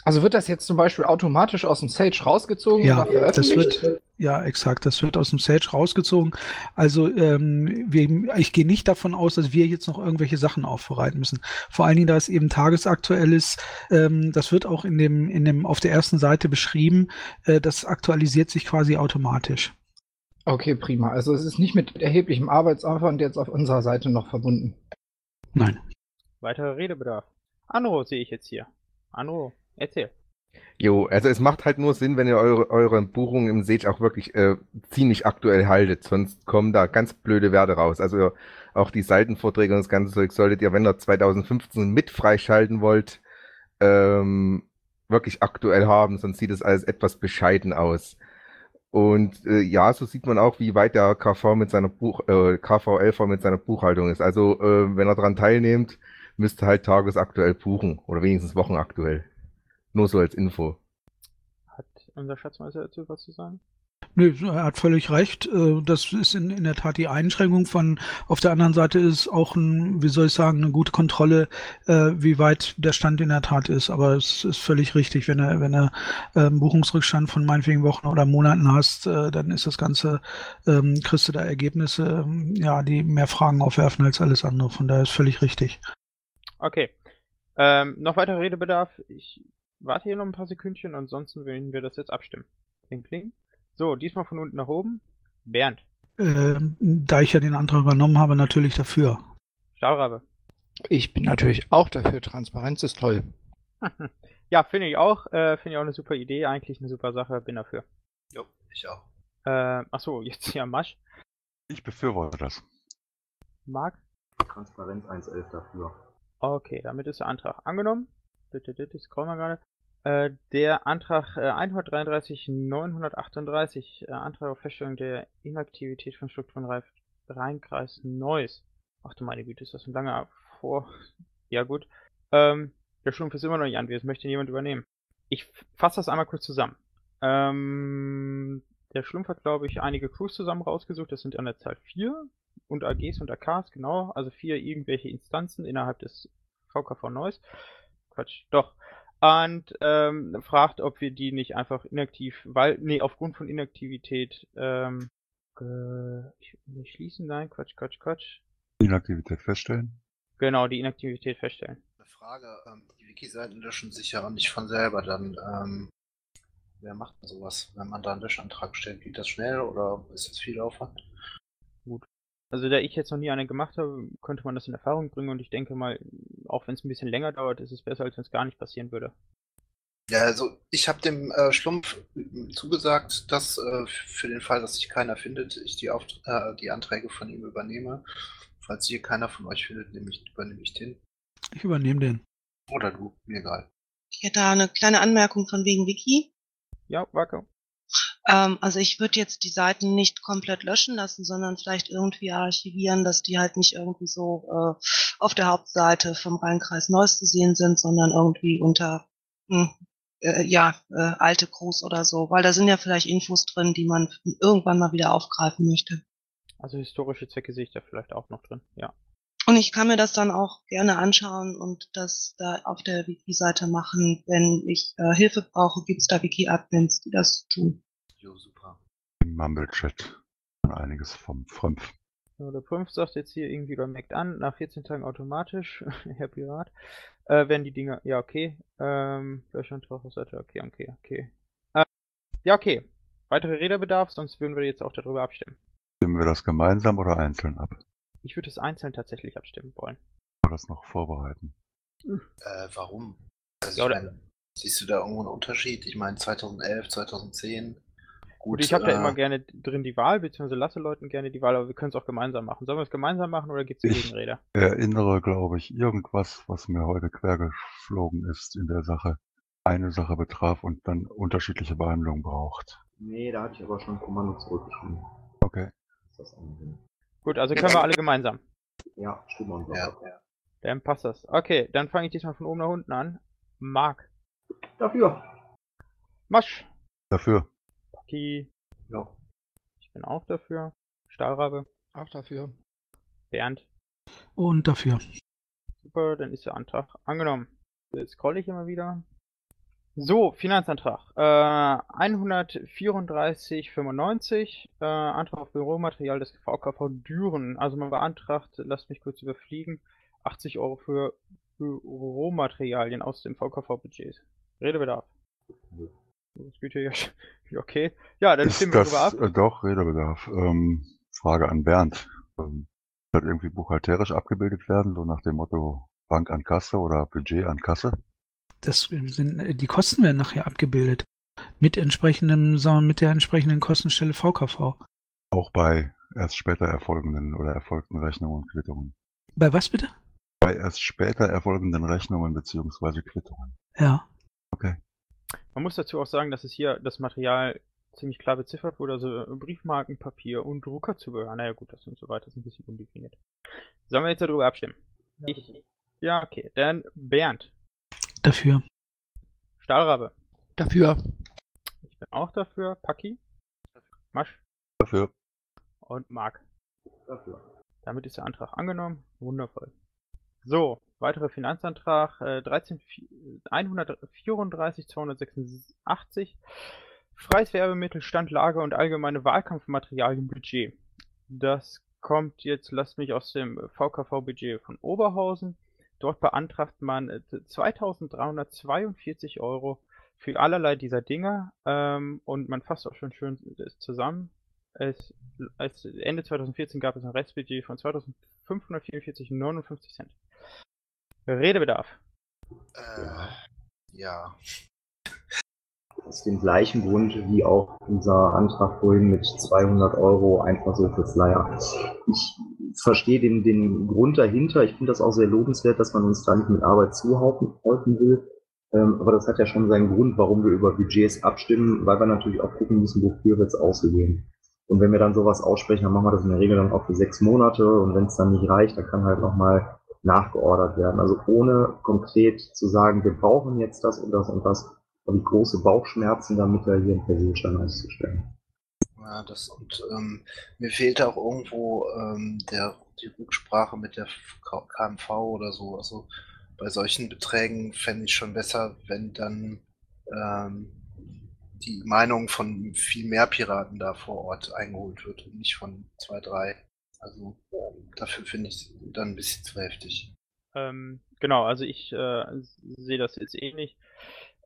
Also wird das jetzt zum Beispiel automatisch aus dem Sage rausgezogen Ja, das wird, ja, exakt, das wird aus dem Sage rausgezogen. Also ähm, wir, ich gehe nicht davon aus, dass wir jetzt noch irgendwelche Sachen aufbereiten müssen. Vor allen Dingen, da es eben tagesaktuell ist, ähm, das wird auch in dem, in dem, auf der ersten Seite beschrieben, äh, das aktualisiert sich quasi automatisch. Okay, prima. Also es ist nicht mit erheblichem Arbeitsaufwand jetzt auf unserer Seite noch verbunden. Nein. Weiterer Redebedarf. Anro sehe ich jetzt hier. Anro, erzähl. Jo, also es macht halt nur Sinn, wenn ihr eure, eure Buchungen im Sage auch wirklich äh, ziemlich aktuell haltet, sonst kommen da ganz blöde Werte raus. Also auch die Seitenvorträge und das ganze Zeug solltet ihr, wenn ihr 2015 mit freischalten wollt, ähm, wirklich aktuell haben, sonst sieht es alles etwas bescheiden aus. Und äh, ja, so sieht man auch, wie weit der KV mit seiner Buch, äh, KVLV mit seiner Buchhaltung ist. Also äh, wenn er daran teilnehmt, müsst ihr halt tagesaktuell buchen oder wenigstens wochenaktuell. Nur so als Info. Hat unser Schatzmeister dazu was zu sagen? Nö, er hat völlig recht. Äh, Das ist in, in der Tat die Einschränkung von, auf der anderen Seite ist auch ein, wie soll ich sagen, eine gute Kontrolle, äh, wie weit der Stand in der Tat ist. Aber es ist völlig richtig, wenn er, wenn er einen Buchungsrückstand von meinetwegen Wochen oder Monaten hast, äh, dann ist das Ganze, ähm, kriegst du da Ergebnisse, ähm, ja, die mehr Fragen aufwerfen als alles andere. Von daher ist völlig richtig. Okay. Ähm, noch weiterer Redebedarf. Ich warte hier noch ein paar Sekündchen, ansonsten werden wir das jetzt abstimmen. Kling, kling. So, diesmal von unten nach oben. Bernd. Ähm, da ich ja den Antrag übernommen habe, natürlich dafür. Stahlrabe. Ich bin natürlich auch dafür. Transparenz ist toll. [LAUGHS] ja, finde ich auch. Äh, finde ich auch eine super Idee. Eigentlich eine super Sache. Bin dafür. Jo, ich auch. Äh, achso, jetzt hier Masch. Ich befürworte das. Marc. Transparenz 1.11 dafür. Okay, damit ist der Antrag angenommen. Bitte, bitte, ich scroll mal gerade. Äh, der Antrag äh, 133 938, äh, Antrag auf Feststellung der Inaktivität von Strukturen Rheinkreis Neuss. Ach du meine Güte, ist das ein langer Vor... [LAUGHS] Ja gut. Ähm, der Schlumpf ist immer noch nicht anwesend. Möchte jemand übernehmen? Ich fasse das einmal kurz zusammen. Ähm, der Schlumpf hat, glaube ich, einige Crews zusammen rausgesucht. Das sind an der Zahl vier und AGs und AKs, genau. Also vier irgendwelche Instanzen innerhalb des VKV Neuss. Quatsch, doch. Und ähm, fragt, ob wir die nicht einfach inaktiv, weil, nee, aufgrund von Inaktivität, ähm, äh, ich, nicht schließen, nein, Quatsch, Quatsch, Quatsch. Inaktivität feststellen. Genau, die Inaktivität feststellen. Eine Frage, ähm, die Wiki-Seiten löschen sich ja auch nicht von selber, dann, ähm, wer macht denn sowas? Wenn man da einen Löschantrag stellt, geht das schnell oder ist das viel Aufwand? Gut. Also da ich jetzt noch nie einen gemacht habe, könnte man das in Erfahrung bringen und ich denke mal, auch wenn es ein bisschen länger dauert, ist es besser, als wenn es gar nicht passieren würde. Ja, also ich habe dem äh, Schlumpf zugesagt, dass äh, für den Fall, dass sich keiner findet, ich die, Auft äh, die Anträge von ihm übernehme. Falls hier keiner von euch findet, nehme ich, übernehme ich den. Ich übernehme den. Oder du, mir egal. Ich hätte da eine kleine Anmerkung von wegen Wiki. Ja, Wacke. Ähm, also ich würde jetzt die Seiten nicht komplett löschen lassen, sondern vielleicht irgendwie archivieren, dass die halt nicht irgendwie so äh, auf der Hauptseite vom Rheinkreis Neuss zu sehen sind, sondern irgendwie unter hm, äh, ja äh, alte Crews oder so, weil da sind ja vielleicht Infos drin, die man irgendwann mal wieder aufgreifen möchte. Also historische Zwecke sehe ich da vielleicht auch noch drin, ja. Und ich kann mir das dann auch gerne anschauen und das da auf der Wiki-Seite machen. Wenn ich äh, Hilfe brauche, gibt es da Wiki-Admins, die das tun. Jo, super. Im Mumble-Chat. Einiges vom Frömpf. So, der Prümpf sagt jetzt hier irgendwie oder merkt an, nach 14 Tagen automatisch, [LAUGHS] Herr Pirat, äh, werden die Dinger, ja okay, ähm, Löschantrag auf Seite, okay, okay, okay. Äh, ja, okay. Weitere Räderbedarf, sonst würden wir jetzt auch darüber abstimmen. Stimmen wir das gemeinsam oder einzeln ab? Ich würde es einzeln tatsächlich abstimmen wollen. Das noch vorbereiten? Äh, warum? Also Ja, ich oder- mein, siehst du da irgendwo einen Unterschied? Ich meine 2011, 2010. Gut, ich habe da äh, immer gerne drin die Wahl, beziehungsweise lasse Leuten gerne die Wahl, aber wir können es auch gemeinsam machen. Sollen wir es gemeinsam machen oder gibt es Ich- Gegenräder? Erinnere, glaube ich, irgendwas, was mir heute quergeflogen ist in der Sache. Eine Sache betraf und dann unterschiedliche Behandlung braucht. Nee, da hatte ich aber schon ein Kommando zurückgeschrieben. Okay. Ist das eine Gut, also können wir alle gemeinsam. Ja, stimmt und Ja, ja. Dann passt das. Okay, dann fange ich diesmal von oben nach unten an. Mark. Dafür. Masch. Dafür. Paki. Ja. Ich bin auch dafür. Stahlrabe. Auch dafür. Bernd. Und dafür. Super, dann ist der Antrag angenommen. Jetzt scroll ich immer wieder. So, Finanzantrag. Äh, 134,95. Äh, Antrag auf Büromaterial des VKV Düren. Also man beantragt, lasst mich kurz überfliegen, 80 Euro für Büromaterialien aus dem VKV-Budget. Redebedarf. Ja. Okay. Ja, dann Ist stimmen wir das drüber ab. äh, doch Redebedarf? Ähm, Frage an Bernd. Ähm, wird irgendwie buchhalterisch abgebildet werden, so nach dem Motto Bank an Kasse oder Budget an Kasse? Das sind, äh, die Kosten werden nachher abgebildet. Mit entsprechendem, sagen wir, mit der entsprechenden Kostenstelle VKV. Auch bei erst später erfolgenden oder erfolgten Rechnungen und Quittungen. Bei was bitte? Bei erst später erfolgenden Rechnungen beziehungsweise Quittungen. Ja. Man muss dazu auch sagen, dass es hier das Material ziemlich klar beziffert wurde, also Briefmarken, Papier und Druckerzubehör. Naja gut, das und so weiter ist ein bisschen undefiniert. Sollen wir jetzt darüber abstimmen? Ich. Ja, okay. Dann Bernd. Dafür. Stahlrabe. Dafür. Ich bin auch dafür. Paki. Masch. Dafür. Und Marc. Dafür. Damit ist der Antrag angenommen. Wundervoll. So, weiterer Finanzantrag äh, 13, 134 286. Freies Werbemittel, Stand, Lager und allgemeine Wahlkampfmaterialien Budget. Das kommt jetzt, lasst mich aus dem VKV-Budget von Oberhausen. Dort beantragt man äh, 2342 Euro für allerlei dieser Dinge ähm, und man fasst auch schon schön das zusammen. Es, als Ende 2014 gab es ein Restbudget von 2544,59 Cent. Redebedarf. Äh, ja. Aus dem gleichen Grund wie auch dieser Antrag vorhin mit 200 Euro einfach so für Flyer. Ich verstehe den, den Grund dahinter. Ich finde das auch sehr lobenswert, dass man uns da nicht mit Arbeit zuhalten will. Ähm, aber das hat ja schon seinen Grund, warum wir über Budgets abstimmen, weil wir natürlich auch gucken müssen, wofür wir es ausgeben. Und wenn wir dann sowas aussprechen, dann machen wir das in der Regel dann auch für sechs Monate. Und wenn es dann nicht reicht, dann kann halt nochmal nachgeordert werden. Also ohne konkret zu sagen, wir brauchen jetzt das und das und das, habe ich große Bauchschmerzen damit, da hier einen Personenschein auszustellen. Ja, das und ähm, mir fehlt auch irgendwo ähm, der, die Rücksprache mit der KMV oder so. Also bei solchen Beträgen fände ich schon besser, wenn dann ähm, die Meinung von viel mehr Piraten da vor Ort eingeholt wird und nicht von zwei, drei. Also dafür finde ich es dann ein bisschen zu heftig. Ähm, genau, also ich äh, sehe das jetzt ähnlich.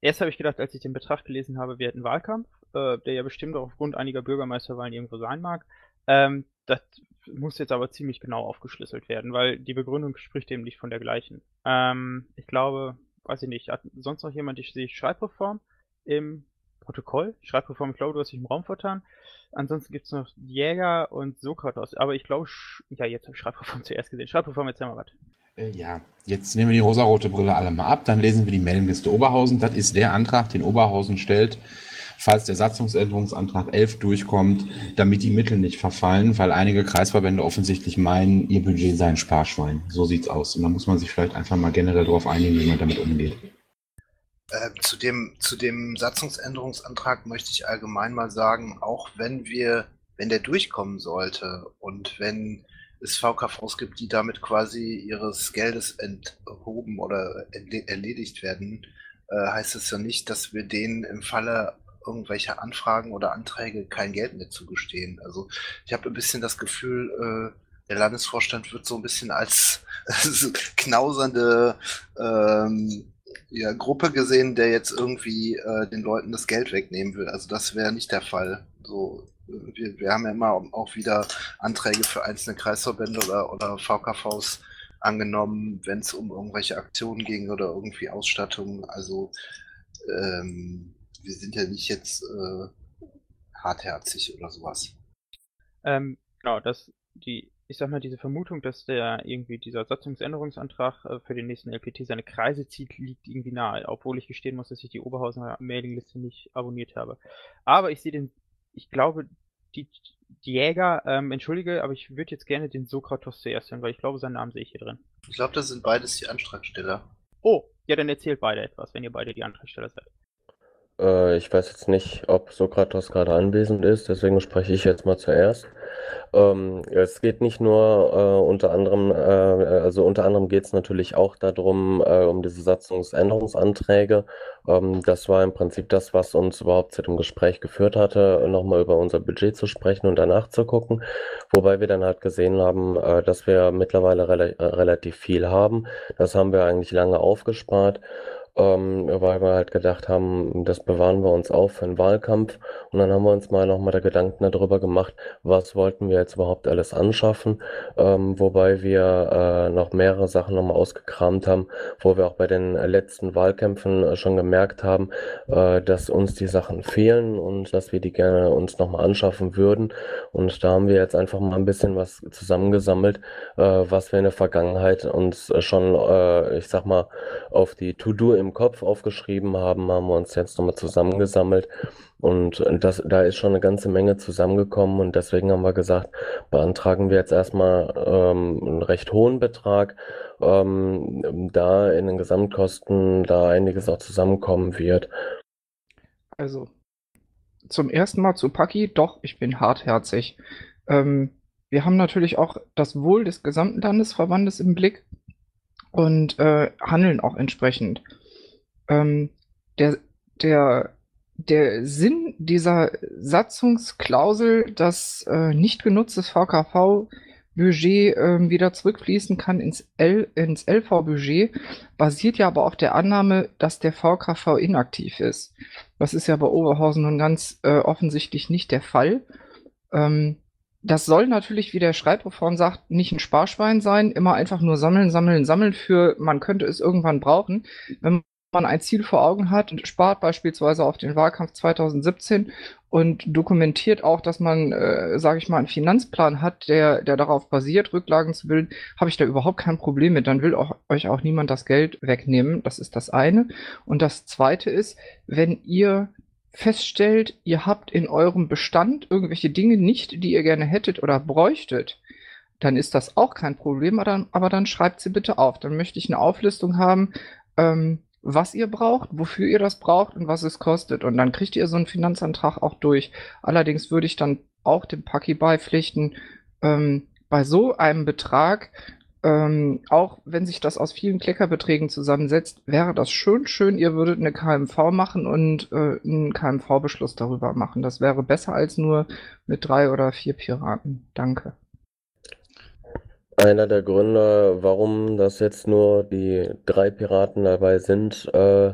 Erst habe ich gedacht, als ich den Betrag gelesen habe, wir hätten Wahlkampf, äh, der ja bestimmt auch aufgrund einiger Bürgermeisterwahlen irgendwo sein mag. Ähm, das muss jetzt aber ziemlich genau aufgeschlüsselt werden, weil die Begründung spricht eben nicht von der gleichen. Ähm, ich glaube, weiß ich nicht, hat sonst noch jemand, ich sehe Schreibreform im Protokoll. Schreibreform, ich glaube, du hast dich im Raum vertan. Ansonsten gibt es noch Jäger und Sokratos. Aber ich glaube, ja, jetzt habe ich Schreibreform [LAUGHS] zuerst gesehen. Schreibreform, erzähl mal was. Äh, ja, jetzt nehmen wir die rosarote Brille alle mal ab, dann lesen wir die Mailingliste Oberhausen. Das ist der Antrag, den Oberhausen stellt, falls der Satzungsänderungsantrag 11 durchkommt, damit die Mittel nicht verfallen, weil einige Kreisverbände offensichtlich meinen, ihr Budget sei ein Sparschwein. So sieht's aus. Und da muss man sich vielleicht einfach mal generell darauf einigen, wie man damit umgeht. Äh, zu, dem, zu dem Satzungsänderungsantrag möchte ich allgemein mal sagen, auch wenn wir, wenn der durchkommen sollte und wenn es VKVs gibt, die damit quasi ihres Geldes enthoben oder erledigt werden, äh, heißt es ja nicht, dass wir denen im Falle irgendwelcher Anfragen oder Anträge kein Geld mehr zugestehen. Also ich habe ein bisschen das Gefühl, äh, der Landesvorstand wird so ein bisschen als [LAUGHS] knausernde ähm, ja, Gruppe gesehen, der jetzt irgendwie äh, den Leuten das Geld wegnehmen will. Also das wäre nicht der Fall. So, wir, wir haben ja immer auch wieder Anträge für einzelne Kreisverbände oder, oder VKVs angenommen, wenn es um irgendwelche Aktionen ging oder irgendwie Ausstattung. Also ähm, wir sind ja nicht jetzt äh, hartherzig oder sowas. Ähm, genau, das die ich sag mal, diese Vermutung, dass der irgendwie dieser Satzungsänderungsantrag äh, für den nächsten LPT seine Kreise zieht, liegt irgendwie nahe, obwohl ich gestehen muss, dass ich die Oberhausener Mailingliste nicht abonniert habe. Aber ich sehe den, ich glaube, die, die Jäger, ähm, entschuldige, aber ich würde jetzt gerne den Sokratos zuerst hören, weil ich glaube, seinen Namen sehe ich hier drin. Ich glaube, das sind beides die Antragsteller. Oh, ja, dann erzählt beide etwas, wenn ihr beide die Antragsteller seid. Äh, ich weiß jetzt nicht, ob Sokratos gerade anwesend ist, deswegen spreche ich jetzt mal zuerst. Ähm, es geht nicht nur äh, unter anderem, äh, also unter anderem geht es natürlich auch darum, äh, um diese Satzungsänderungsanträge. Ähm, das war im Prinzip das, was uns überhaupt zu dem Gespräch geführt hatte, nochmal über unser Budget zu sprechen und danach zu gucken. Wobei wir dann halt gesehen haben, äh, dass wir mittlerweile rela äh, relativ viel haben. Das haben wir eigentlich lange aufgespart ähm, weil wir halt gedacht haben, das bewahren wir uns auf für den Wahlkampf. Und dann haben wir uns mal nochmal der Gedanken darüber gemacht, was wollten wir jetzt überhaupt alles anschaffen, ähm, wobei wir äh, noch mehrere Sachen nochmal ausgekramt haben, wo wir auch bei den letzten Wahlkämpfen äh, schon gemerkt haben, äh, dass uns die Sachen fehlen und dass wir die gerne uns nochmal anschaffen würden. Und da haben wir jetzt einfach mal ein bisschen was zusammengesammelt, äh, was wir in der Vergangenheit uns schon, äh, ich sag mal, auf die To-Do im Kopf aufgeschrieben haben, haben wir uns jetzt nochmal zusammengesammelt. Und das, da ist schon eine ganze Menge zusammengekommen und deswegen haben wir gesagt, beantragen wir jetzt erstmal ähm, einen recht hohen Betrag, ähm, da in den Gesamtkosten da einiges auch zusammenkommen wird. Also, zum ersten Mal zu Paki, doch, ich bin hartherzig. Ähm, wir haben natürlich auch das Wohl des gesamten Landesverbandes im Blick und äh, handeln auch entsprechend. Ähm, der, der, der Sinn dieser Satzungsklausel, dass äh, nicht genutztes VKV-Budget äh, wieder zurückfließen kann ins, L, ins LV-Budget, basiert ja aber auf der Annahme, dass der VKV inaktiv ist. Das ist ja bei Oberhausen nun ganz äh, offensichtlich nicht der Fall. Ähm, das soll natürlich, wie der Schreibreform sagt, nicht ein Sparschwein sein, immer einfach nur sammeln, sammeln, sammeln für, man könnte es irgendwann brauchen. Wenn man ein Ziel vor Augen hat und spart beispielsweise auf den Wahlkampf 2017 und dokumentiert auch, dass man, äh, sage ich mal, einen Finanzplan hat, der, der darauf basiert, Rücklagen zu bilden, habe ich da überhaupt kein Problem mit. Dann will auch, euch auch niemand das Geld wegnehmen. Das ist das eine. Und das zweite ist, wenn ihr feststellt, ihr habt in eurem Bestand irgendwelche Dinge nicht, die ihr gerne hättet oder bräuchtet, dann ist das auch kein Problem, aber dann, aber dann schreibt sie bitte auf. Dann möchte ich eine Auflistung haben, ähm, was ihr braucht, wofür ihr das braucht und was es kostet. Und dann kriegt ihr so einen Finanzantrag auch durch. Allerdings würde ich dann auch dem Paki beipflichten, ähm, bei so einem Betrag ähm, auch wenn sich das aus vielen Kleckerbeträgen zusammensetzt, wäre das schön schön, ihr würdet eine KMV machen und äh, einen KMV-Beschluss darüber machen. Das wäre besser als nur mit drei oder vier Piraten. Danke. Einer der Gründe, warum das jetzt nur die drei Piraten dabei sind, äh,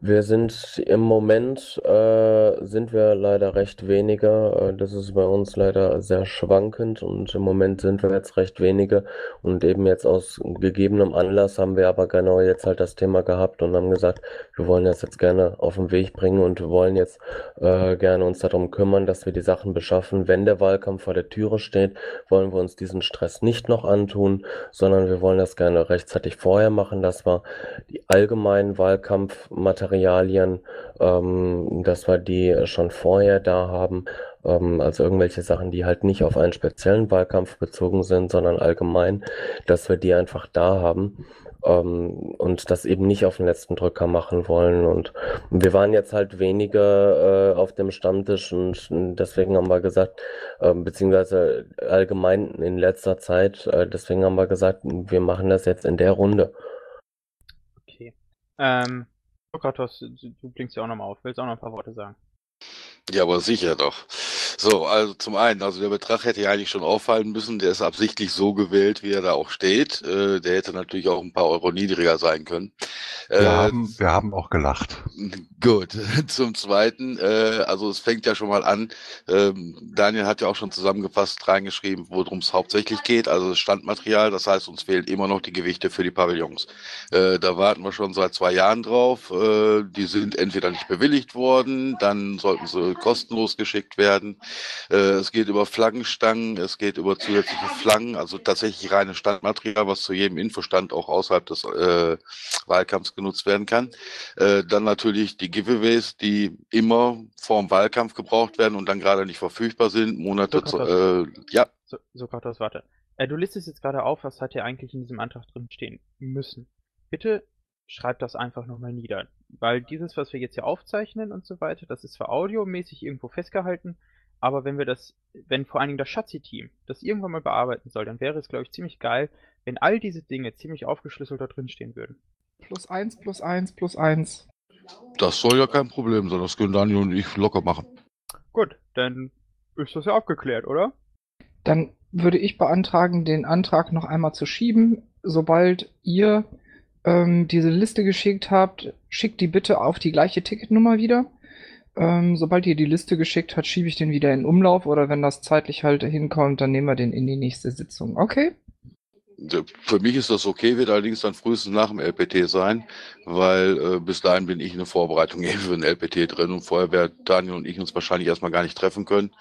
wir sind im Moment äh, sind wir leider recht wenige. Äh, das ist bei uns leider sehr schwankend und im Moment sind wir jetzt recht wenige und eben jetzt aus gegebenem Anlass haben wir aber genau jetzt halt das Thema gehabt und haben gesagt, wir wollen das jetzt gerne auf den Weg bringen und wir wollen jetzt äh, gerne uns darum kümmern, dass wir die Sachen beschaffen. Wenn der Wahlkampf vor der Türe steht, wollen wir uns diesen Stress nicht noch antun, sondern wir wollen das gerne rechtzeitig vorher machen, dass wir die allgemeinen Wahlkampfmaterialien Materialien, ähm, dass wir die schon vorher da haben. Ähm, also irgendwelche Sachen, die halt nicht auf einen speziellen Wahlkampf bezogen sind, sondern allgemein, dass wir die einfach da haben. Ähm, und das eben nicht auf den letzten Drücker machen wollen. Und wir waren jetzt halt weniger äh, auf dem Stammtisch und deswegen haben wir gesagt, äh, beziehungsweise allgemein in letzter Zeit, äh, deswegen haben wir gesagt, wir machen das jetzt in der Runde. Okay. Ähm, Sokratos, du, du blinkst ja auch nochmal auf. Willst auch noch ein paar Worte sagen? Ja, aber sicher doch. So, also zum einen, also der Betrag hätte ja eigentlich schon auffallen müssen. Der ist absichtlich so gewählt, wie er da auch steht. Äh, der hätte natürlich auch ein paar Euro niedriger sein können. Wir, äh, haben, wir haben auch gelacht. Gut. [LAUGHS] Zum Zweiten, äh, also es fängt ja schon mal an. Ähm, Daniel hat ja auch schon zusammengefasst reingeschrieben, worum es hauptsächlich geht. Also das Standmaterial. Das heißt, uns fehlen immer noch die Gewichte für die Pavillons. Äh, da warten wir schon seit zwei Jahren drauf. Äh, die sind entweder nicht bewilligt worden, dann sollten sie kostenlos geschickt werden. Äh, es geht über Flaggenstangen, es geht über zusätzliche Flaggen, also tatsächlich reines Standmaterial, was zu jedem Infostand auch außerhalb des äh, Wahlkampfs genutzt werden kann. Äh, dann natürlich die Giveaways, die immer vor dem Wahlkampf gebraucht werden und dann gerade nicht verfügbar sind, Monate zu, äh, ja. So, Sokratos, warte. Äh, du listest jetzt gerade auf, was hat hier eigentlich in diesem Antrag drin stehen müssen. Bitte schreib das einfach nochmal nieder. Weil dieses, was wir jetzt hier aufzeichnen und so weiter, das ist zwar audiomäßig irgendwo festgehalten, aber wenn wir das, wenn vor allen Dingen das Schatzi-Team das irgendwann mal bearbeiten soll, dann wäre es, glaube ich, ziemlich geil, wenn all diese Dinge ziemlich aufgeschlüsselt da drin stehen würden. Plus eins, plus eins, plus eins. Das soll ja kein Problem sein, das können Daniel und ich locker machen. Gut, dann ist das ja abgeklärt, oder? Dann würde ich beantragen, den Antrag noch einmal zu schieben. Sobald ihr ähm, diese Liste geschickt habt, schickt die bitte auf die gleiche Ticketnummer wieder. Ähm, sobald ihr die Liste geschickt habt, schiebe ich den wieder in Umlauf oder wenn das zeitlich halt hinkommt, dann nehmen wir den in die nächste Sitzung. Okay? Für mich ist das okay, wird allerdings dann frühestens nach dem LPT sein, weil äh, bis dahin bin ich in der Vorbereitung [LAUGHS] eben für den LPT drin und vorher werden Daniel und ich uns wahrscheinlich erstmal gar nicht treffen können.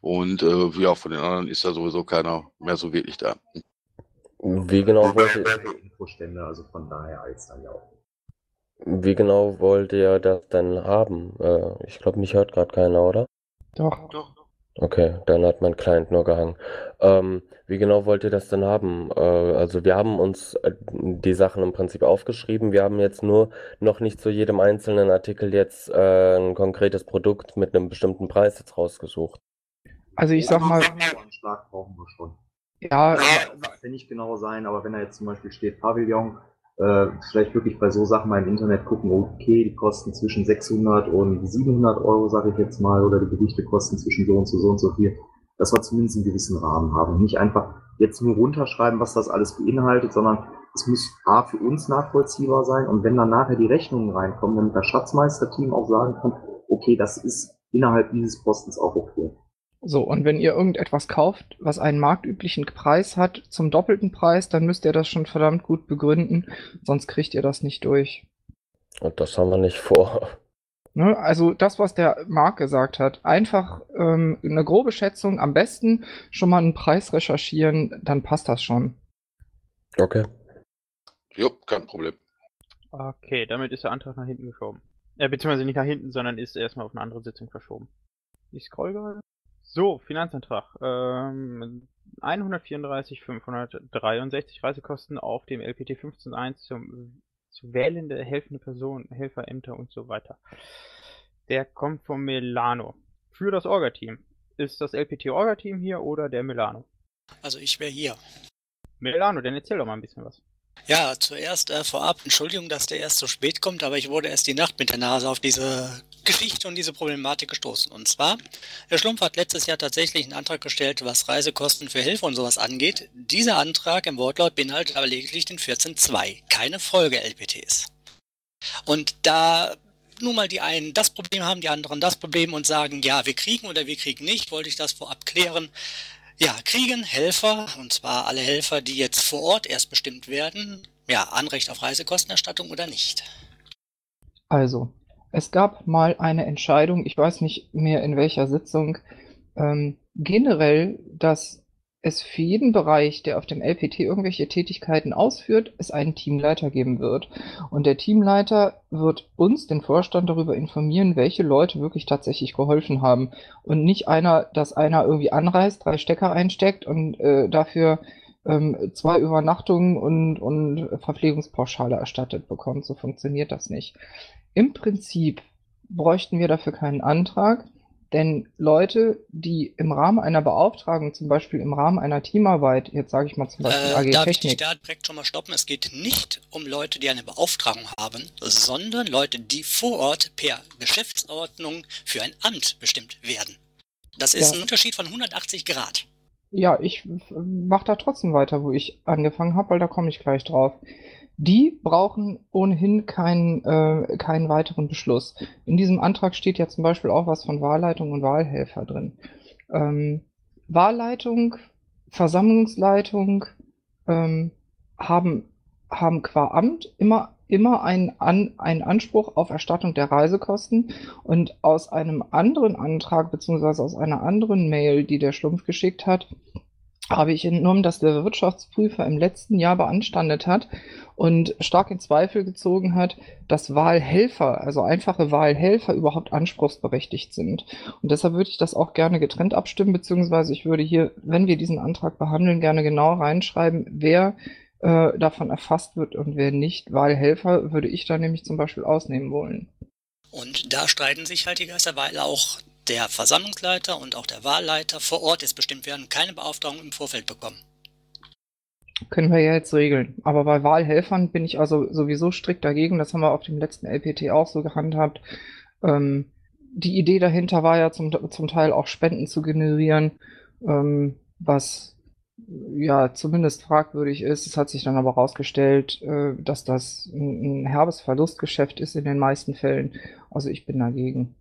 Und äh, ja, von den anderen ist ja sowieso keiner mehr so wirklich da. Wie genau wollte Infostände, also von daher als dann ja auch. Wie genau wollt ihr das denn haben? Äh, ich glaube, mich hört gerade keiner, oder? Doch. Doch. Okay, dann hat mein Client nur gehangen. Ähm, wie genau wollt ihr das denn haben? Äh, also wir haben uns äh, die Sachen im Prinzip aufgeschrieben. Wir haben jetzt nur noch nicht zu jedem einzelnen Artikel jetzt äh, ein konkretes Produkt mit einem bestimmten Preis jetzt rausgesucht. Also ich sag mal, Schlag brauchen wir schon. ja, Das will nicht genau sein, aber wenn da jetzt zum Beispiel steht Pavillon, äh, vielleicht wirklich bei so Sachen mal im Internet gucken, okay, die kosten zwischen 600 und 700 Euro, sage ich jetzt mal, oder die Gewichte kosten zwischen so und so, so und so viel, dass wir zumindest einen gewissen Rahmen haben. Nicht einfach jetzt nur runterschreiben, was das alles beinhaltet, sondern es muss A für uns nachvollziehbar sein und wenn dann nachher die Rechnungen reinkommen, damit das Schatzmeisterteam auch sagen kann, okay, das ist innerhalb dieses Postens auch okay. So, und wenn ihr irgendetwas kauft, was einen marktüblichen Preis hat, zum doppelten Preis, dann müsst ihr das schon verdammt gut begründen, sonst kriegt ihr das nicht durch. Und das haben wir nicht vor. Ne? Also das, was der Marc gesagt hat, einfach ähm, eine grobe Schätzung, am besten schon mal einen Preis recherchieren, dann passt das schon. Okay. Jo, kein Problem. Okay, damit ist der Antrag nach hinten geschoben. Äh, beziehungsweise nicht nach hinten, sondern ist erstmal auf eine andere Sitzung verschoben. Ich scroll gerade. So, Finanzantrag. Ähm, 134.563 Reisekosten auf dem LPT 15.1 zum zu wählende, helfende Person, Helferämter und so weiter. Der kommt von Milano. Für das Orga-Team. Ist das LPT-Orga-Team hier oder der Milano? Also ich wäre hier. Milano, dann erzähl doch mal ein bisschen was. Ja, zuerst äh, vorab, Entschuldigung, dass der erst so spät kommt, aber ich wurde erst die Nacht mit der Nase auf diese Geschichte und diese Problematik gestoßen. Und zwar, Herr Schlumpf hat letztes Jahr tatsächlich einen Antrag gestellt, was Reisekosten für Hilfe und sowas angeht. Dieser Antrag im Wortlaut beinhaltet aber lediglich den 14.2, keine Folge-LPTs. Und da nun mal die einen das Problem haben, die anderen das Problem und sagen, ja, wir kriegen oder wir kriegen nicht, wollte ich das vorab klären. Ja, kriegen Helfer, und zwar alle Helfer, die jetzt vor Ort erst bestimmt werden, ja, Anrecht auf Reisekostenerstattung oder nicht? Also, es gab mal eine Entscheidung, ich weiß nicht mehr in welcher Sitzung, ähm, generell, dass es für jeden Bereich, der auf dem LPT irgendwelche Tätigkeiten ausführt, es einen Teamleiter geben wird. Und der Teamleiter wird uns, den Vorstand, darüber informieren, welche Leute wirklich tatsächlich geholfen haben. Und nicht einer, dass einer irgendwie anreist, drei Stecker einsteckt und äh, dafür ähm, zwei Übernachtungen und, und Verpflegungspauschale erstattet bekommt. So funktioniert das nicht. Im Prinzip bräuchten wir dafür keinen Antrag. Denn Leute, die im Rahmen einer Beauftragung, zum Beispiel im Rahmen einer Teamarbeit, jetzt sage ich mal zum Beispiel Äh, AG darf ich dich Technik, da direkt schon mal stoppen? Es geht nicht um Leute, die eine Beauftragung haben, sondern Leute, die vor Ort per Geschäftsordnung für ein Amt bestimmt werden. Das ist Ja. ein Unterschied von 180 Grad. ja, ich mache da trotzdem weiter, wo ich angefangen habe, weil da komme ich gleich drauf. Die brauchen ohnehin keinen, äh, keinen weiteren Beschluss. In diesem Antrag steht ja zum Beispiel auch was von Wahlleitung und Wahlhelfer drin. Ähm, Wahlleitung, Versammlungsleitung ähm, haben, haben qua Amt immer, immer einen, An, einen Anspruch auf Erstattung der Reisekosten. Und aus einem anderen Antrag beziehungsweise aus einer anderen Mail, die der Schlumpf geschickt hat, habe ich entnommen, dass der Wirtschaftsprüfer im letzten Jahr beanstandet hat und stark in Zweifel gezogen hat, dass Wahlhelfer, also einfache Wahlhelfer, überhaupt anspruchsberechtigt sind. Und deshalb würde ich das auch gerne getrennt abstimmen, beziehungsweise ich würde hier, wenn wir diesen Antrag behandeln, gerne genau reinschreiben, wer äh, davon erfasst wird und wer nicht. Wahlhelfer würde ich da nämlich zum Beispiel ausnehmen wollen. Und da streiten sich halt die Geister, weil auch der Versammlungsleiter und auch der Wahlleiter vor Ort jetzt bestimmt werden, keine Beauftragung im Vorfeld bekommen. Können wir ja jetzt regeln. Aber bei Wahlhelfern bin ich also sowieso strikt dagegen. Das haben wir auf dem letzten LPT auch so gehandhabt. Ähm, die Idee dahinter war ja zum, zum Teil auch Spenden zu generieren, ähm, was ja zumindest fragwürdig ist. Es hat sich dann aber herausgestellt, äh, dass das ein, ein herbes Verlustgeschäft ist in den meisten Fällen. Also ich bin dagegen.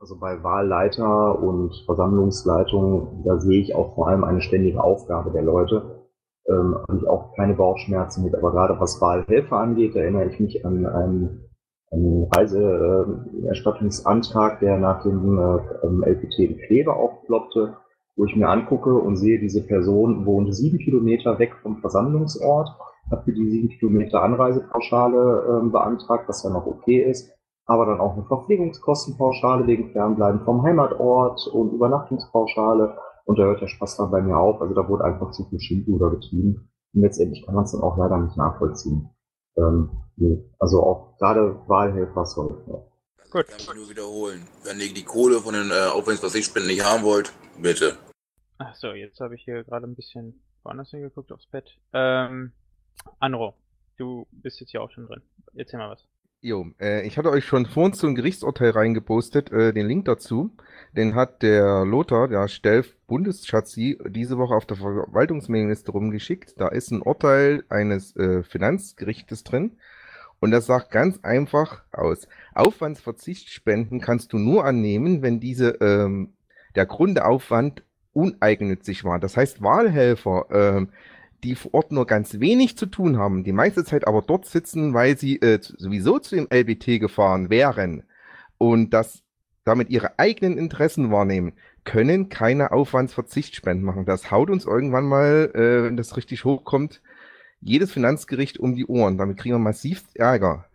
Also bei Wahlleiter und Versammlungsleitung, da sehe ich auch vor allem eine ständige Aufgabe der Leute. Ähm, habe ich auch keine Bauchschmerzen mit, aber gerade was Wahlhelfer angeht, erinnere ich mich an einen, einen Reiseerstattungsantrag, der nach dem äh, ähm, LPT in Kleve aufploppte, wo ich mir angucke und sehe, diese Person wohnt sieben Kilometer weg vom Versammlungsort, hat für die sieben Kilometer Anreisepauschale ähm, beantragt, was ja noch okay ist, aber dann auch eine Verpflegungskostenpauschale wegen Fernbleiben vom Heimatort und Übernachtungspauschale. Und da hört der Spaß dann bei mir auf. Also da wurde einfach zu viel Schindluder getrieben. Und letztendlich kann man es dann auch leider nicht nachvollziehen. Ähm, nee. Also auch gerade Wahlhelfer soll. Gut. Kann ich nur wiederholen. Wenn ihr die Kohle von den äh, Aufwandsversichtspenden nicht haben wollt, bitte. Ach so, jetzt habe ich hier gerade ein bisschen woanders hingeguckt aufs Bett. Ähm, Anro, du bist jetzt hier auch schon drin. Erzähl mal was. Jo, äh, ich hatte euch schon vorhin zum Gerichtsurteil reingepostet, äh, den Link dazu. Den hat der Lothar, der Stelf Bundesschatzi, diese Woche auf der Verwaltungsmailingliste rumgeschickt. Da ist ein Urteil eines äh, Finanzgerichtes drin. Und das sagt ganz einfach aus. Aufwandsverzichtsspenden kannst du nur annehmen, wenn diese, ähm, der Grundaufwand uneigennützig war. Das heißt, Wahlhelfer, ähm, die vor Ort nur ganz wenig zu tun haben, die meiste Zeit aber dort sitzen, weil sie äh, sowieso zu dem LBT gefahren wären und das damit ihre eigenen Interessen wahrnehmen, können keine Aufwandsverzichtsspenden machen. Das haut uns irgendwann mal, äh, wenn das richtig hochkommt, jedes Finanzgericht um die Ohren. Damit kriegen wir massiv Ärger.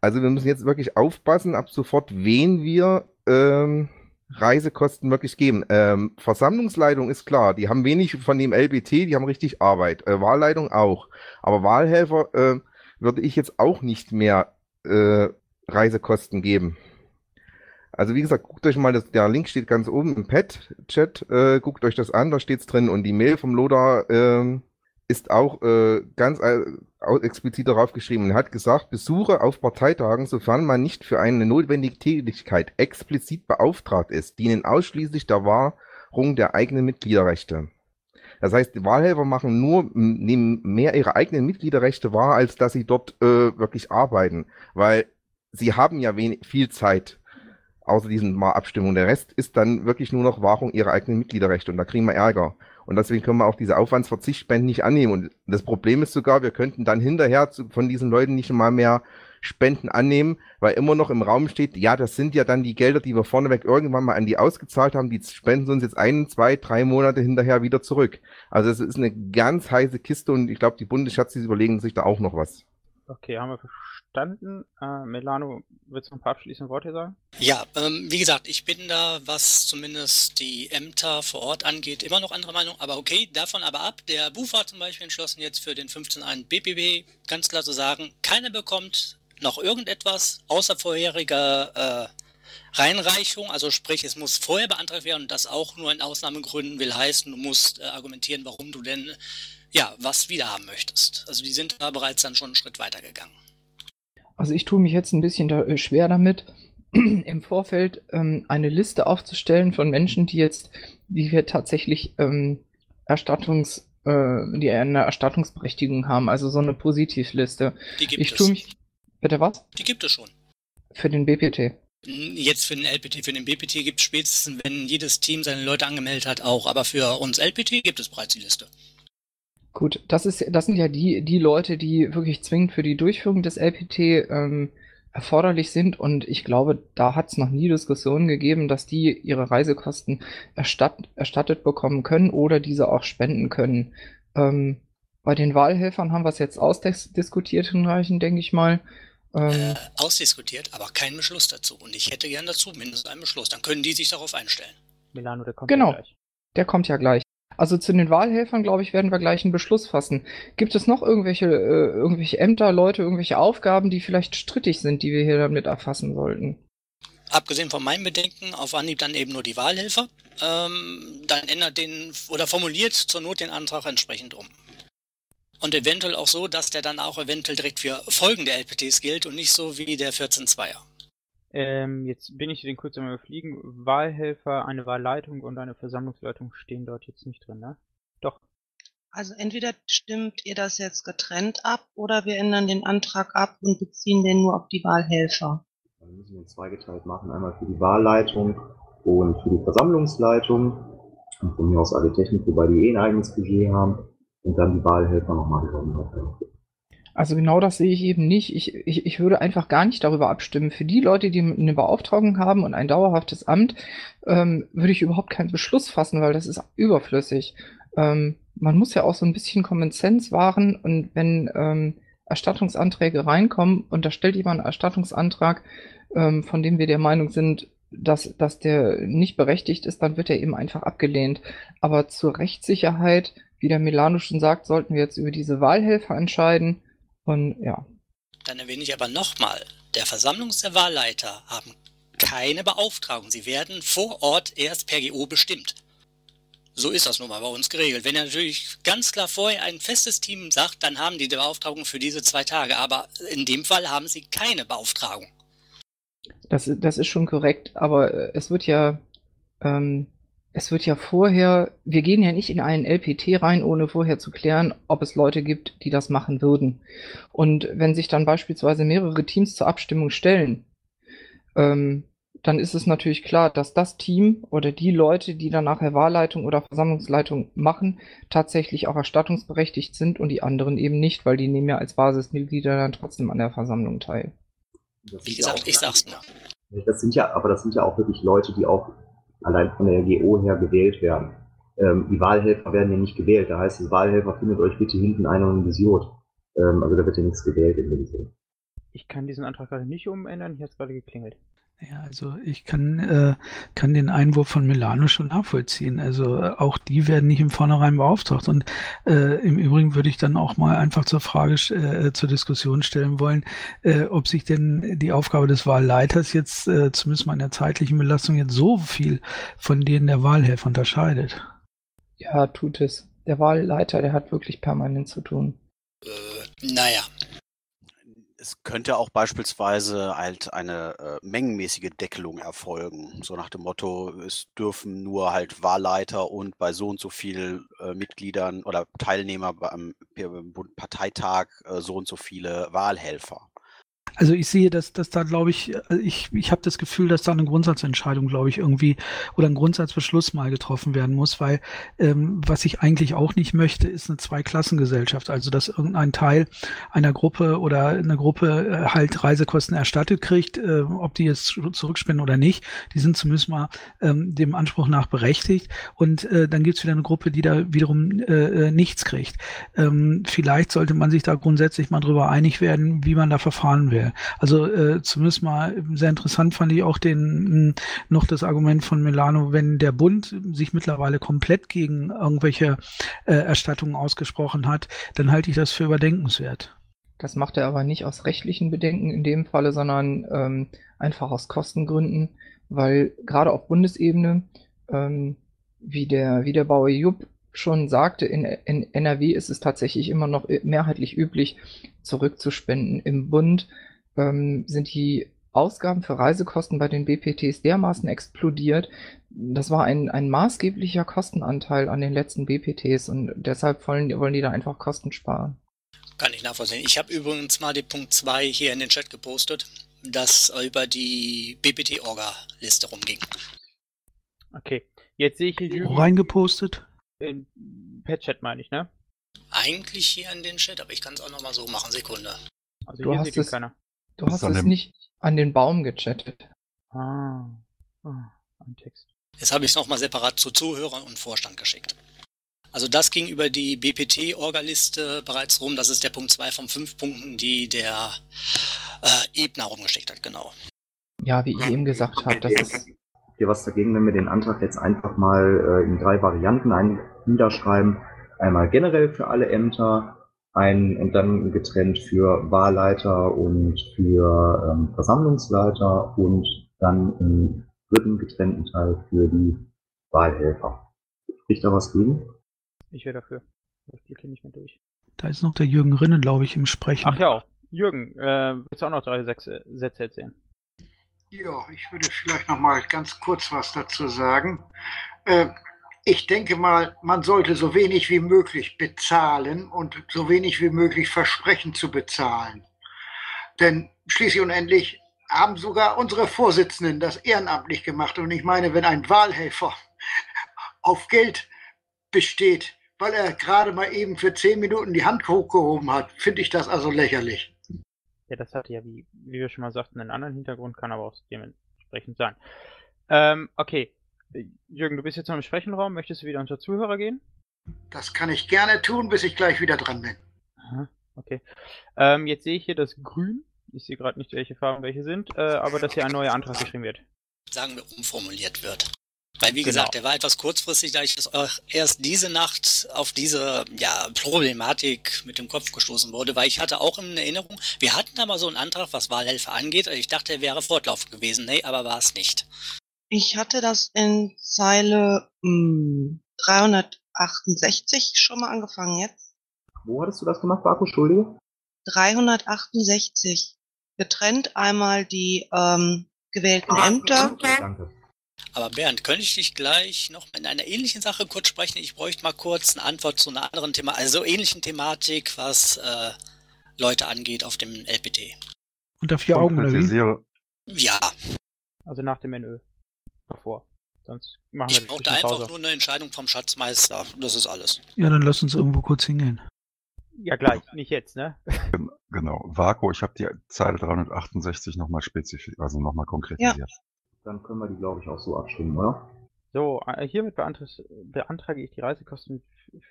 Also wir müssen jetzt wirklich aufpassen, ab sofort, wen wir ähm, Reisekosten wirklich geben. Ähm, Versammlungsleitung ist klar, die haben wenig von dem LBT, die haben richtig Arbeit. Äh, Wahlleitung auch. Aber Wahlhelfer äh, würde ich jetzt auch nicht mehr äh, Reisekosten geben. Also wie gesagt, guckt euch mal, das, der Link steht ganz oben im Pad-Chat, äh, guckt euch das an, da steht's drin. Und die Mail vom Loda äh, ist auch äh, ganz äh, explizit darauf geschrieben und hat gesagt, Besuche auf Parteitagen, sofern man nicht für eine notwendige Tätigkeit explizit beauftragt ist, dienen ausschließlich der Wahrung der eigenen Mitgliederrechte. Das heißt, die Wahlhelfer machen nur, nehmen mehr ihre eigenen Mitgliederrechte wahr, als dass sie dort äh, wirklich arbeiten. Weil sie haben ja wenig, viel Zeit außer diesen Abstimmungen. Der Rest ist dann wirklich nur noch Wahrung ihrer eigenen Mitgliederrechte und da kriegen wir Ärger. Und deswegen können wir auch diese Aufwandsverzichtspenden nicht annehmen. Und das Problem ist sogar, wir könnten dann hinterher zu, von diesen Leuten nicht mal mehr Spenden annehmen, weil immer noch im Raum steht, ja, das sind ja dann die Gelder, die wir vorneweg irgendwann mal an die ausgezahlt haben, die spenden uns jetzt ein, zwei, drei Monate hinterher wieder zurück. Also es ist eine ganz heiße Kiste und ich glaube, die Bundesschatz, überlegen sich da auch noch was. Okay, haben wir verstanden. Äh, Melano, willst du ein paar abschließende Worte sagen? Ja, ähm, wie gesagt, ich bin da, was zumindest die Ämter vor Ort angeht, immer noch anderer Meinung. Aber okay, davon aber ab. Der BUFA hat zum Beispiel entschlossen, jetzt für den 15.1 BPB ganz klar zu sagen, keiner bekommt noch irgendetwas außer vorheriger äh, Reinreichung. Also sprich, es muss vorher beantragt werden und das auch nur in Ausnahmegründen will heißen, du musst äh, argumentieren, warum du denn ja was wieder haben möchtest. Also die sind da bereits dann schon einen Schritt weiter gegangen. Also ich tue mich jetzt ein bisschen da, äh, schwer damit, [CLEARS THROAT] im Vorfeld ähm, eine Liste aufzustellen von Menschen, die jetzt, die wir tatsächlich ähm, Erstattungs, äh, die eine Erstattungsberechtigung haben, also so eine Positivliste. Die gibt ich es. tue mich. Bitte was? Die gibt es schon. Für den BPT. Jetzt für den LPT, für den BPT gibt es spätestens, wenn jedes Team seine Leute angemeldet hat, auch. Aber für uns LPT gibt es bereits die Liste. Gut, das ist, das sind ja die, die Leute, die wirklich zwingend für die Durchführung des LPT ähm, erforderlich sind. Und ich glaube, da hat es noch nie Diskussionen gegeben, dass die ihre Reisekosten erstatt, erstattet bekommen können oder diese auch spenden können. Ähm, bei den Wahlhelfern haben wir es jetzt ausdiskutiert hinreichend, denke ich mal. Ähm, Ausdiskutiert, aber kein Beschluss dazu. Und ich hätte gern dazu mindestens einen Beschluss. Dann können die sich darauf einstellen. Melano, der kommt Genau. ja gleich. Der kommt ja gleich. Also zu den Wahlhelfern, glaube ich, werden wir gleich einen Beschluss fassen. Gibt es noch irgendwelche, äh, irgendwelche Ämter, Leute, irgendwelche Aufgaben, die vielleicht strittig sind, die wir hier damit erfassen sollten? Abgesehen von meinen Bedenken, auf Anhieb dann eben nur die Wahlhelfer. Ähm, dann ändert den oder formuliert zur Not den Antrag entsprechend um. Und eventuell auch so, dass der dann auch eventuell direkt für folgende LPTs gilt und nicht so wie der 14.2er. Ähm, jetzt bin ich den kurz einmal überfliegen. Wahlhelfer, eine Wahlleitung und eine Versammlungsleitung stehen dort jetzt nicht drin, ne? Doch. Also entweder stimmt ihr das jetzt getrennt ab oder wir ändern den Antrag ab und beziehen den nur auf die Wahlhelfer. Dann müssen wir ihn zweigeteilt machen. Einmal für die Wahlleitung und für die Versammlungsleitung. Und von mir aus alle Technik, wobei die eh ein eigenes Budget haben. Und dann die Wahlhelfer nochmal gesondert. Also genau das sehe ich eben nicht. Ich, ich, ich würde einfach gar nicht darüber abstimmen. Für die Leute, die eine Beauftragung haben und ein dauerhaftes Amt, ähm, würde ich überhaupt keinen Beschluss fassen, weil das ist überflüssig. Ähm, man muss ja auch so ein bisschen Common Sense wahren und wenn ähm, Erstattungsanträge reinkommen und da stellt jemand einen Erstattungsantrag, ähm, von dem wir der Meinung sind, dass, dass der nicht berechtigt ist, dann wird er eben einfach abgelehnt. Aber zur Rechtssicherheit, wie der Milano schon sagt, sollten wir jetzt über diese Wahlhelfer entscheiden. Und ja, Dann erwähne ich aber nochmal, der Versammlungs- der Wahlleiter haben keine Beauftragung. Sie werden vor Ort erst per GO bestimmt. So ist das nun mal bei uns geregelt. Wenn er natürlich ganz klar vorher ein festes Team sagt, dann haben die die Beauftragung für diese zwei Tage. Aber in dem Fall haben sie keine Beauftragung. das, das ist schon korrekt, aber äh, es wird ja, ähm, es wird ja vorher, wir gehen ja nicht in einen LPT rein, ohne vorher zu klären, ob es Leute gibt, die das machen würden. Und wenn sich dann beispielsweise mehrere Teams zur Abstimmung stellen, ähm, dann ist es natürlich klar, dass das Team oder die Leute, die dann nachher Wahlleitung oder Versammlungsleitung machen, tatsächlich auch erstattungsberechtigt sind und die anderen eben nicht, weil die nehmen ja als Basismitglieder dann trotzdem an der Versammlung teil. Das Wie gesagt, ja ich sag's nur. Das sind ja, aber das sind ja auch wirklich Leute, die auch allein von der GO her gewählt werden. Ähm, die Wahlhelfer werden ja nicht gewählt. Da heißt es, Wahlhelfer findet euch bitte hinten einer und Visiot. Ähm, also da wird ja nichts gewählt in dem Sinne. Ich kann diesen Antrag gerade nicht umändern, hier hat es gerade geklingelt. Ja, also ich kann, äh, kann den Einwurf von Milano schon nachvollziehen. Also äh, auch die werden nicht im Vornherein beauftragt. Und äh, im Übrigen würde ich dann auch mal einfach zur Frage, äh, zur Diskussion stellen wollen, äh, ob sich denn die Aufgabe des Wahlleiters jetzt, äh, zumindest mal in der zeitlichen Belastung, jetzt so viel von denen der Wahlhelfer unterscheidet. Ja, tut es. Der Wahlleiter, der hat wirklich permanent zu tun. Naja, Es könnte auch beispielsweise halt eine äh, mengenmäßige Deckelung erfolgen. So nach dem Motto, es dürfen nur halt Wahlleiter und bei so und so viel äh, Mitgliedern oder Teilnehmer beim Parteitag äh, so und so viele Wahlhelfer. Also ich sehe, dass, dass da, glaube ich, äh, ich, ich habe das Gefühl, dass da eine Grundsatzentscheidung, glaube ich, irgendwie oder ein Grundsatzbeschluss mal getroffen werden muss, weil ähm, was ich eigentlich auch nicht möchte, ist eine Zweiklassengesellschaft. Also dass irgendein Teil einer Gruppe oder eine Gruppe äh, halt Reisekosten erstattet kriegt, äh, ob die jetzt zu- zurückspenden oder nicht, die sind zumindest mal ähm, dem Anspruch nach berechtigt. Und äh, dann gibt's wieder eine Gruppe, die da wiederum äh, äh, nichts kriegt. Ähm, vielleicht sollte man sich da grundsätzlich mal drüber einig werden, wie man da verfahren will. Also äh, zumindest mal sehr interessant fand ich auch den mh, noch das Argument von Milano, wenn der Bund sich mittlerweile komplett gegen irgendwelche äh, Erstattungen ausgesprochen hat, dann halte ich das für überdenkenswert. Das macht er aber nicht aus rechtlichen Bedenken in dem Falle, sondern ähm, einfach aus Kostengründen, weil gerade auf Bundesebene, ähm, wie der, wie der Bauer Jupp schon sagte, in, in NRW ist es tatsächlich immer noch mehrheitlich üblich, zurückzuspenden. Im Bund ähm, sind die Ausgaben für Reisekosten bei den BPTs dermaßen explodiert. Das war ein, ein maßgeblicher Kostenanteil an den letzten BPTs und deshalb wollen, wollen die da einfach Kosten sparen. kann ich nachvollziehen. Ich habe übrigens mal den Punkt 2 hier in den Chat gepostet, das über die BPT-Orga-Liste rumging. Okay, jetzt sehe ich hier Wo reingepostet? In Pet-Chat, meine ich, ne? Eigentlich hier in den Chat, aber ich kann es auch nochmal so machen. Sekunde. Also Du hier hast sieht es- keiner. Du hast es nicht an den Baum gechattet. Ah, ah ein Text. Jetzt habe ich es nochmal separat zu Zuhörern und Vorstand geschickt. Also das ging über die BPT-Orga-Liste bereits rum. Das ist der Punkt 2 von 5 Punkten, die der äh, Ebner rumgeschickt hat, genau. Ja, wie ich eben gesagt habe, das ist Habt ihr was dagegen, wenn wir den Antrag jetzt einfach mal äh, in drei Varianten ein niederschreiben? Einmal generell für alle Ämter, ein und dann getrennt für Wahlleiter und für ähm, Versammlungsleiter und dann im dritten getrennten Teil für die Wahlhelfer. Spricht da was gegen? Ich wäre dafür. Ich klicke nicht mehr durch. Da ist noch der Jürgen Rinnen, glaube ich, im Sprechen. Ach ja, Jürgen, äh, willst du auch noch drei Sätze, Sätze erzählen? Ja, ich würde vielleicht noch mal ganz kurz was dazu sagen. Äh, ich denke mal, man sollte so wenig wie möglich bezahlen und so wenig wie möglich versprechen zu bezahlen. Denn schließlich und endlich haben sogar unsere Vorsitzenden das ehrenamtlich gemacht. Und ich meine, wenn ein Wahlhelfer [LAUGHS] auf Geld besteht, weil er gerade mal eben für zehn Minuten die Hand hochgehoben hat, finde ich das also lächerlich. Ja, das hat ja, wie, wie wir schon mal sagten, einen anderen Hintergrund, kann aber auch dementsprechend sein. Ähm, okay. Jürgen, du bist jetzt noch im Sprechenraum. Möchtest du wieder unter Zuhörer gehen? Das kann ich gerne tun, bis ich gleich wieder dran bin. Aha, okay. Ähm, jetzt sehe ich hier das Grün. Ich sehe gerade nicht, welche Farben welche sind, äh, aber dass hier ein neuer Antrag geschrieben wird. Sagen wir, umformuliert wird. Weil, wie Genau. gesagt, der war etwas kurzfristig, da ich erst diese Nacht auf diese ja, Problematik mit dem Kopf gestoßen wurde, weil ich hatte auch in Erinnerung, wir hatten da mal so einen Antrag, was Wahlhelfer angeht, also ich dachte, er wäre fortlaufend gewesen. Nee, aber war es nicht. Ich hatte das in Zeile mh, 368 schon mal angefangen jetzt. Wo hattest du das gemacht, Marco? Entschuldige? 368. Getrennt einmal die ähm, gewählten Ämter. Danke. Aber Bernd, könnte ich dich gleich noch in einer ähnlichen Sache kurz sprechen? Ich bräuchte mal kurz eine Antwort zu einer anderen Thema, also ähnlichen Thematik, was äh, Leute angeht auf dem LPT. Unter vier Augen oder wie? Ja, Also nach dem NÖ. Davor. Sonst machen wir ich das brauchte bisschen einfach Pause. nur eine Entscheidung vom Schatzmeister. Das ist alles. Ja, dann lass uns irgendwo kurz hingehen. Ja, gleich, nicht jetzt, ne? genau. Vaku, ich habe die Zeile 368 nochmal spezifisch, also nochmal konkretisiert. Dann können wir die, glaube ich, auch so abstimmen, oder? So, äh, hiermit beantrag, beantrage ich die Reisekosten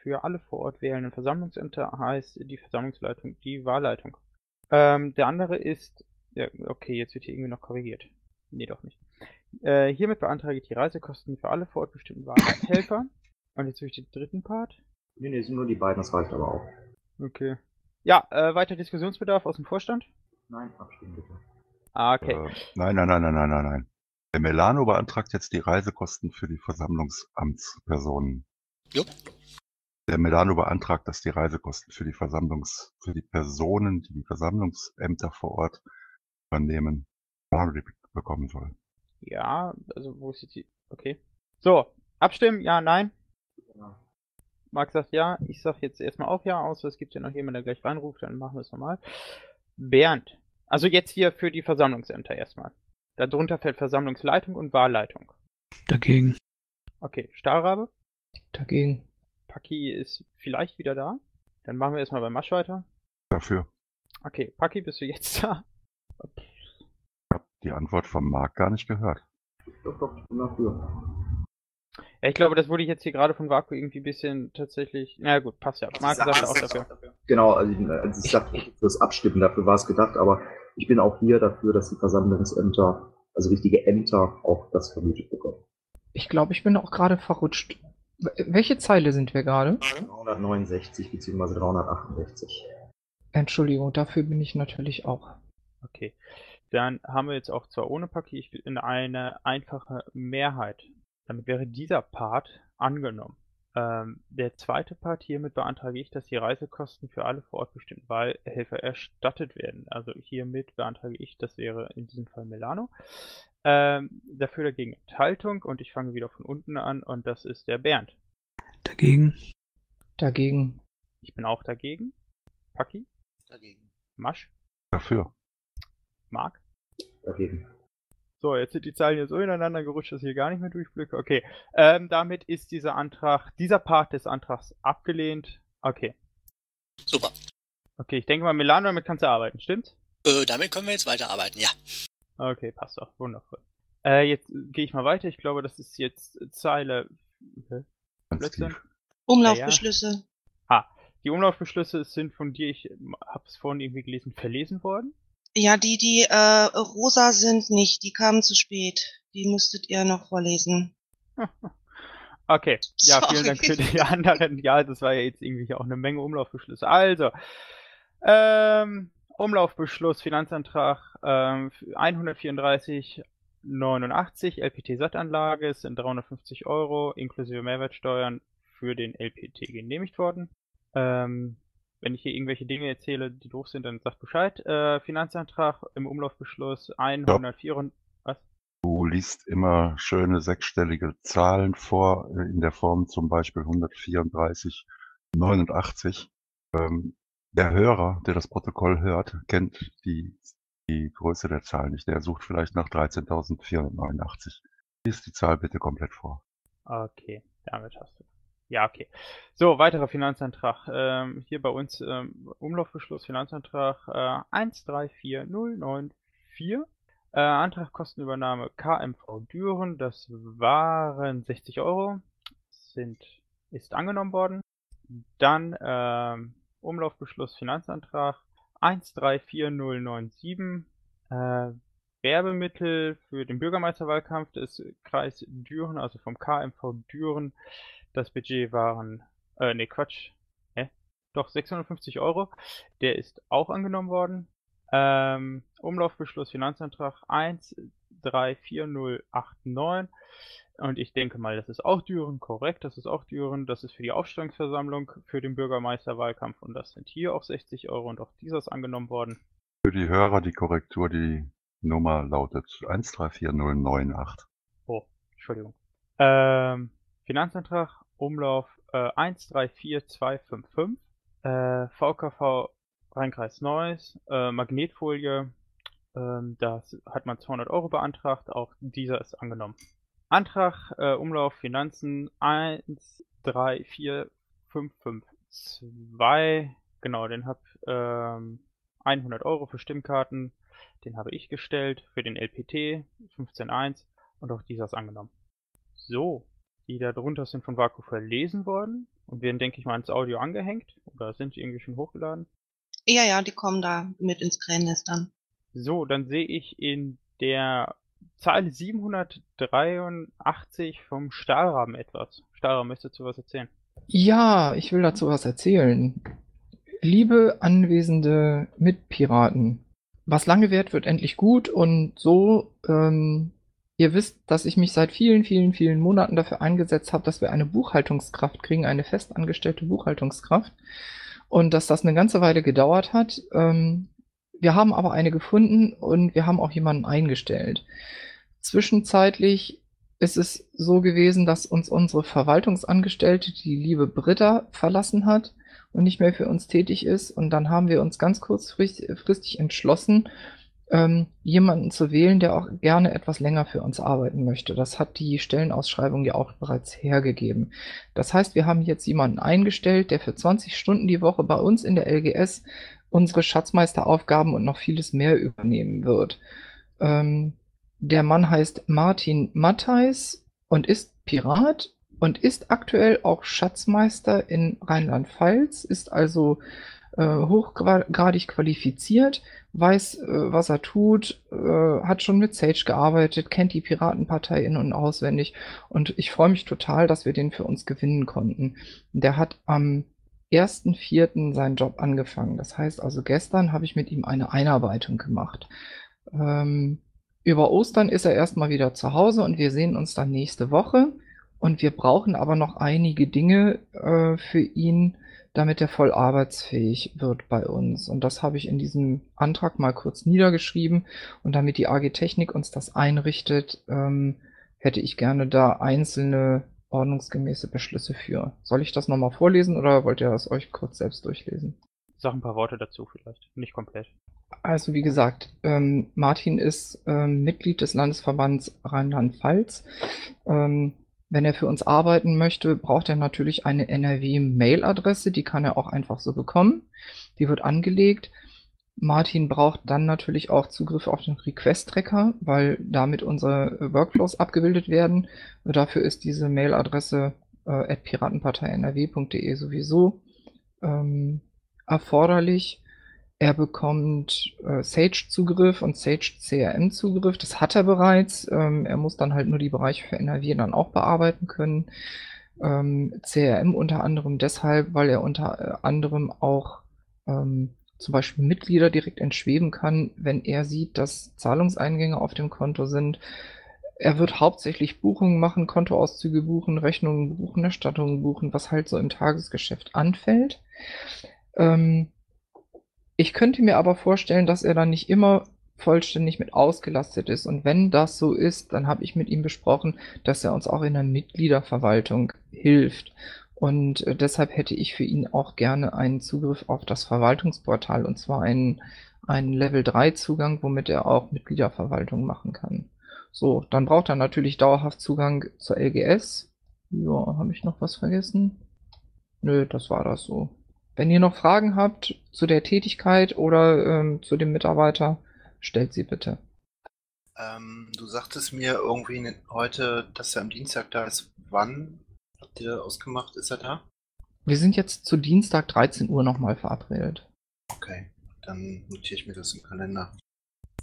für alle vor Ort wählenden Versammlungsämter, heißt die Versammlungsleitung, die Wahlleitung. Ähm, der andere ist, ja, okay, jetzt wird hier irgendwie noch korrigiert. Nee, doch nicht. Äh, hiermit beantrage ich die Reisekosten für alle vor Ort bestimmten Wahlhelfer. [LAUGHS] Und jetzt habe ich den dritten Part. Nee, nee, sind nur die beiden, das reicht aber auch. Okay. Ja, äh, weiter Diskussionsbedarf aus dem Vorstand? Nein, abstimmen bitte. Ah, okay. Äh, nein, nein, nein, nein, nein, nein, nein. Der Melano beantragt jetzt die Reisekosten für die Versammlungsamtspersonen. Jupp. Der Melano beantragt, dass die Reisekosten für die Versammlungs, für die Personen, die die Versammlungsämter vor Ort übernehmen, bekommen soll. Ja, also wo ist jetzt die. Okay. So, abstimmen, ja, nein. Marc sagt ja, ich sag jetzt erstmal auch ja, außer es gibt ja noch jemand, der gleich reinruft, dann machen wir es nochmal. Bernd. Also jetzt hier für die Versammlungsämter erstmal. Darunter fällt Versammlungsleitung und Wahlleitung. Dagegen. Okay, Stahlrabe. Dagegen. Paki ist vielleicht wieder da. Dann machen wir erstmal bei Masch weiter. Dafür. Okay, Paki, bist du jetzt [LAUGHS] da? Die Antwort vom Marc gar nicht gehört. Doch, doch, ich bin dafür. Ja, ich glaube, das wurde jetzt hier gerade von Vaku irgendwie ein bisschen tatsächlich. Na gut, passt ja. Marc Also, sagt auch dafür. Genau, also ich, also ich sag fürs Abstimmen, dafür war es gedacht, aber ich bin auch hier dafür, dass die Versammlungsämter, also richtige Ämter, auch das vergütet bekommen. Ich glaube, ich bin auch gerade verrutscht. Welche Zeile sind wir gerade? 369 bzw. 368. Entschuldigung, dafür bin ich natürlich auch. Okay. Dann haben wir jetzt auch zwar ohne Paki ich in eine einfache Mehrheit. Damit wäre dieser Part angenommen. Ähm, der zweite Part hiermit beantrage ich, dass die Reisekosten für alle vor Ort bestimmten Wahlhelfer erstattet werden. Also hiermit beantrage ich, das wäre in diesem Fall Milano. Ähm, dafür dagegen Enthaltung und ich fange wieder von unten an und das ist der Bernd. Dagegen. Dagegen. Ich bin auch dagegen. Paki, Dagegen. Masch, Dafür. Marc. Dagegen. So, jetzt sind die Zahlen hier so ineinander gerutscht, dass ich hier gar nicht mehr durchblicke. Okay, ähm, damit ist dieser Antrag, dieser Part des Antrags abgelehnt. Okay. Super. Okay, ich denke mal, Milano, damit kannst du arbeiten, stimmt's? Äh, damit können wir jetzt weiterarbeiten, ja. Okay, passt doch, wundervoll. Äh, jetzt gehe ich mal weiter. Ich glaube, das ist jetzt Zeile. Blödsinn? Umlaufbeschlüsse. Ah, die Umlaufbeschlüsse sind von dir, ich habe es vorhin irgendwie gelesen, verlesen worden. Ja, die, die äh, rosa sind nicht, die kamen zu spät. Die müsstet ihr noch vorlesen. [LAUGHS] Okay, ja, [LAUGHS] vielen Sorry. Dank für die [LAUGHS] anderen. Ja, das war ja jetzt irgendwie auch eine Menge Umlaufbeschlüsse. Also, ähm, Umlaufbeschluss, Finanzantrag ähm, 134,89 LPT-Sattanlage es sind 350 Euro inklusive Mehrwertsteuern für den LPT genehmigt worden. Ähm, wenn ich hier irgendwelche Dinge erzähle, die doof sind, dann sagt Bescheid. Äh, Finanzantrag im Umlaufbeschluss 104. Was? Du liest immer schöne sechsstellige Zahlen vor, äh, in der Form zum Beispiel 134, 89. Ähm, der Hörer, der das Protokoll hört, kennt die, die Größe der Zahl nicht. Der sucht vielleicht nach 13.489. Lies die Zahl bitte komplett vor. Okay, damit hast du. Ja, okay. So, weiterer Finanzantrag. Ähm, hier bei uns ähm, Umlaufbeschluss, Finanzantrag äh, 134094. Äh, Antrag Kostenübernahme KMV Düren. Das waren 60 Euro. Sind, ist angenommen worden. Dann ähm, Umlaufbeschluss, Finanzantrag 134097. Äh, Werbemittel für den Bürgermeisterwahlkampf des Kreis Düren, also vom KMV Düren. Das Budget waren, äh, nee, Quatsch, hä? Doch, 650 Euro. Der ist auch angenommen worden. Ähm, Umlaufbeschluss, Finanzantrag 134089. Und ich denke mal, das ist auch Düren, korrekt, das ist auch Düren. Das ist für die Aufstellungsversammlung für den Bürgermeisterwahlkampf und das sind hier auch 60 Euro und auch dieser ist angenommen worden. Für die Hörer die Korrektur, die Nummer lautet 134098. Oh, Entschuldigung. Ähm, Finanzantrag, Umlauf äh, 134255, äh, VKV Rheinkreis Neuss, äh, Magnetfolie, ähm, das hat man 200 Euro beantragt, auch dieser ist angenommen. Antrag, äh, Umlauf Finanzen 134552, genau, den hab ähm, 100 Euro für Stimmkarten, den habe ich gestellt für den LPT 15.1 und auch dieser ist angenommen. So, die da drunter sind von Vaku verlesen worden und werden, denke ich mal, ins Audio angehängt oder sind irgendwie schon hochgeladen. Ja, ja, die kommen da mit ins Krähennest dann. So, dann sehe ich in der Zahl 783 vom Stahlrahmen etwas. Stahlrahmen, möchtest du was erzählen? Ja, ich will dazu was erzählen. Liebe anwesende Mitpiraten, was lange währt, wird endlich gut und so, ähm, ihr wisst, dass ich mich seit vielen, vielen, vielen Monaten dafür eingesetzt habe, dass wir eine Buchhaltungskraft kriegen, eine festangestellte Buchhaltungskraft und dass das eine ganze Weile gedauert hat. Ähm, wir haben aber eine gefunden und wir haben auch jemanden eingestellt. Zwischenzeitlich ist es so gewesen, dass uns unsere Verwaltungsangestellte, die liebe Britta, verlassen hat und nicht mehr für uns tätig ist. Und dann haben wir uns ganz kurzfristig entschlossen, ähm, jemanden zu wählen, der auch gerne etwas länger für uns arbeiten möchte. Das hat die Stellenausschreibung ja auch bereits hergegeben. Das heißt, wir haben jetzt jemanden eingestellt, der für 20 Stunden die Woche bei uns in der LGS unsere Schatzmeisteraufgaben und noch vieles mehr übernehmen wird. Ähm, der Mann heißt Martin Mattheis und ist Pirat und ist aktuell auch Schatzmeister in Rheinland-Pfalz, ist also äh, hochgradig qualifiziert, weiß, äh, was er tut, äh, hat schon mit Sage gearbeitet, kennt die Piratenpartei in- und auswendig und ich freue mich total, dass wir den für uns gewinnen konnten. Der hat am 1.4. seinen Job angefangen. Das heißt also, gestern habe ich mit ihm eine Einarbeitung gemacht. Ähm, über Ostern ist er erstmal wieder zu Hause und wir sehen uns dann nächste Woche. Und wir brauchen aber noch einige Dinge äh, für ihn, damit er voll arbeitsfähig wird bei uns. Und das habe ich in diesem Antrag mal kurz niedergeschrieben. Und damit die AG Technik uns das einrichtet, ähm, hätte ich gerne da einzelne ordnungsgemäße Beschlüsse für. Soll ich das nochmal vorlesen oder wollt ihr das euch kurz selbst durchlesen? Sag ein paar Worte dazu vielleicht, nicht komplett. Also wie gesagt, ähm, Martin ist ähm, Mitglied des Landesverbands Rheinland-Pfalz. Ähm, wenn er für uns arbeiten möchte, braucht er natürlich eine NRW-Mail-Adresse, die kann er auch einfach so bekommen. Die wird angelegt. Martin braucht dann natürlich auch Zugriff auf den Request-Tracker, weil damit unsere Workflows abgebildet werden. Dafür ist diese Mail-Adresse äh, piratenpartei.nrw.de sowieso ähm, erforderlich. Er bekommt äh, Sage-Zugriff und Sage-CRM-Zugriff. Das hat er bereits. Ähm, er muss dann halt nur die Bereiche für NRW dann auch bearbeiten können. Ähm, CRM unter anderem deshalb, weil er unter äh, anderem auch ähm, zum Beispiel Mitglieder direkt entschweben kann, wenn er sieht, dass Zahlungseingänge auf dem Konto sind. Er wird hauptsächlich Buchungen machen, Kontoauszüge buchen, Rechnungen buchen, Erstattungen buchen, was halt so im Tagesgeschäft anfällt. Ähm, ich könnte mir aber vorstellen, dass er dann nicht immer vollständig mit ausgelastet ist. Und wenn das so ist, dann habe ich mit ihm besprochen, dass er uns auch in der Mitgliederverwaltung hilft. Und äh, deshalb hätte ich für ihn auch gerne einen Zugriff auf das Verwaltungsportal und zwar einen, einen Level 3 Zugang, womit er auch Mitgliederverwaltung machen kann. So, dann braucht er natürlich dauerhaft Zugang zur LGS. Ja, habe ich noch was vergessen? Nö, das war das so. Wenn ihr noch Fragen habt zu der Tätigkeit oder ähm, zu dem Mitarbeiter, stellt sie bitte. Ähm, du sagtest mir irgendwie heute, dass er am Dienstag da ist. Wann habt ihr ausgemacht? Ist er da? Wir sind jetzt zu Dienstag 13 Uhr nochmal verabredet. Okay, dann notiere ich mir das im Kalender.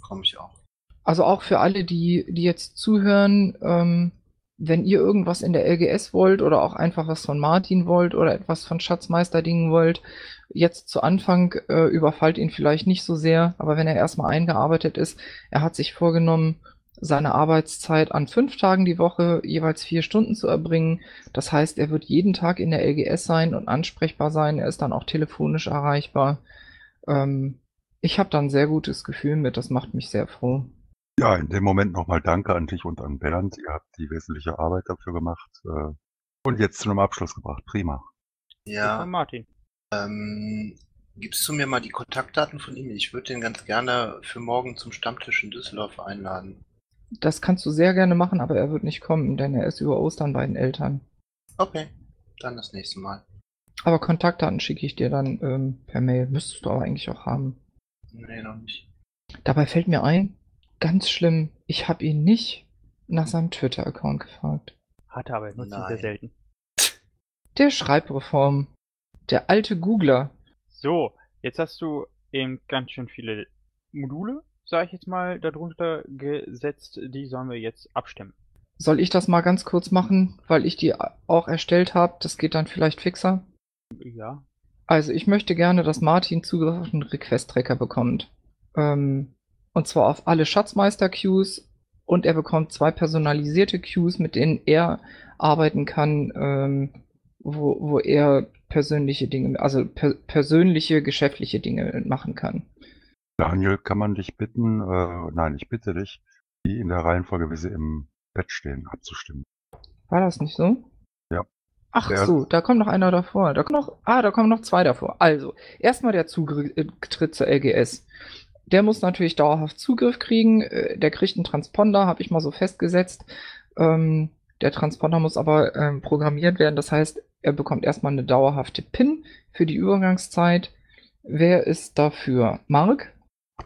Komme ich auch. Also auch für alle, die, die jetzt zuhören, ähm, wenn ihr irgendwas in der LGS wollt oder auch einfach was von Martin wollt oder etwas von Schatzmeisterdingen wollt, jetzt zu Anfang äh, überfallt ihn vielleicht nicht so sehr, aber wenn er erstmal eingearbeitet ist, er hat sich vorgenommen, seine Arbeitszeit an fünf Tagen die Woche jeweils vier Stunden zu erbringen. Das heißt, er wird jeden Tag in der LGS sein und ansprechbar sein. Er ist dann auch telefonisch erreichbar. Ähm, ich habe da ein sehr gutes Gefühl mit, das macht mich sehr froh. Ja, in dem Moment nochmal Danke an dich und an Bernd. Ihr habt die wesentliche Arbeit dafür gemacht äh, und jetzt zu einem Abschluss gebracht. Prima. Ja. Martin. Ähm, gibst du mir mal die Kontaktdaten von ihm? Ich würde den ganz gerne für morgen zum Stammtisch in Düsseldorf einladen. Das kannst du sehr gerne machen, aber er wird nicht kommen, denn er ist über Ostern bei den Eltern. Okay, dann das nächste Mal. Aber Kontaktdaten schicke ich dir dann ähm, per Mail. Müsstest du aber eigentlich auch haben. Nee, noch nicht. Dabei fällt mir ein, ganz schlimm, ich habe ihn nicht nach seinem Twitter-Account gefragt. Hatte aber nutzt ihn sehr selten. Der Schreibreform. Der alte Googler. So, Jetzt hast du eben ganz schön viele Module, sage ich jetzt mal, darunter gesetzt. Die sollen wir jetzt abstimmen. Soll ich das mal ganz kurz machen, weil ich die auch erstellt habe? Das geht dann vielleicht fixer. Ja. Also ich möchte gerne, dass Martin Zugriff auf den Request-Tracker bekommt. Ähm, und zwar auf alle Schatzmeister-Queues und er bekommt zwei personalisierte Queues, mit denen er arbeiten kann, ähm, wo, wo er persönliche Dinge, also per persönliche, geschäftliche Dinge machen kann. Daniel, kann man dich bitten, äh, nein, ich bitte dich, die in der Reihenfolge, wie sie im Bett stehen, abzustimmen. War das nicht so? Ja. Ach Der- so, da kommt noch einer davor. Da kommt noch, ah, da kommen noch zwei davor. Also, erstmal der Zutritt zur LGS. Der muss natürlich dauerhaft Zugriff kriegen. Äh, Der kriegt einen Transponder, habe ich mal so festgesetzt. Ähm, der Transponder muss aber ähm, programmiert werden. Das heißt, er bekommt erstmal eine dauerhafte PIN für die Übergangszeit. Wer ist dafür? Mark?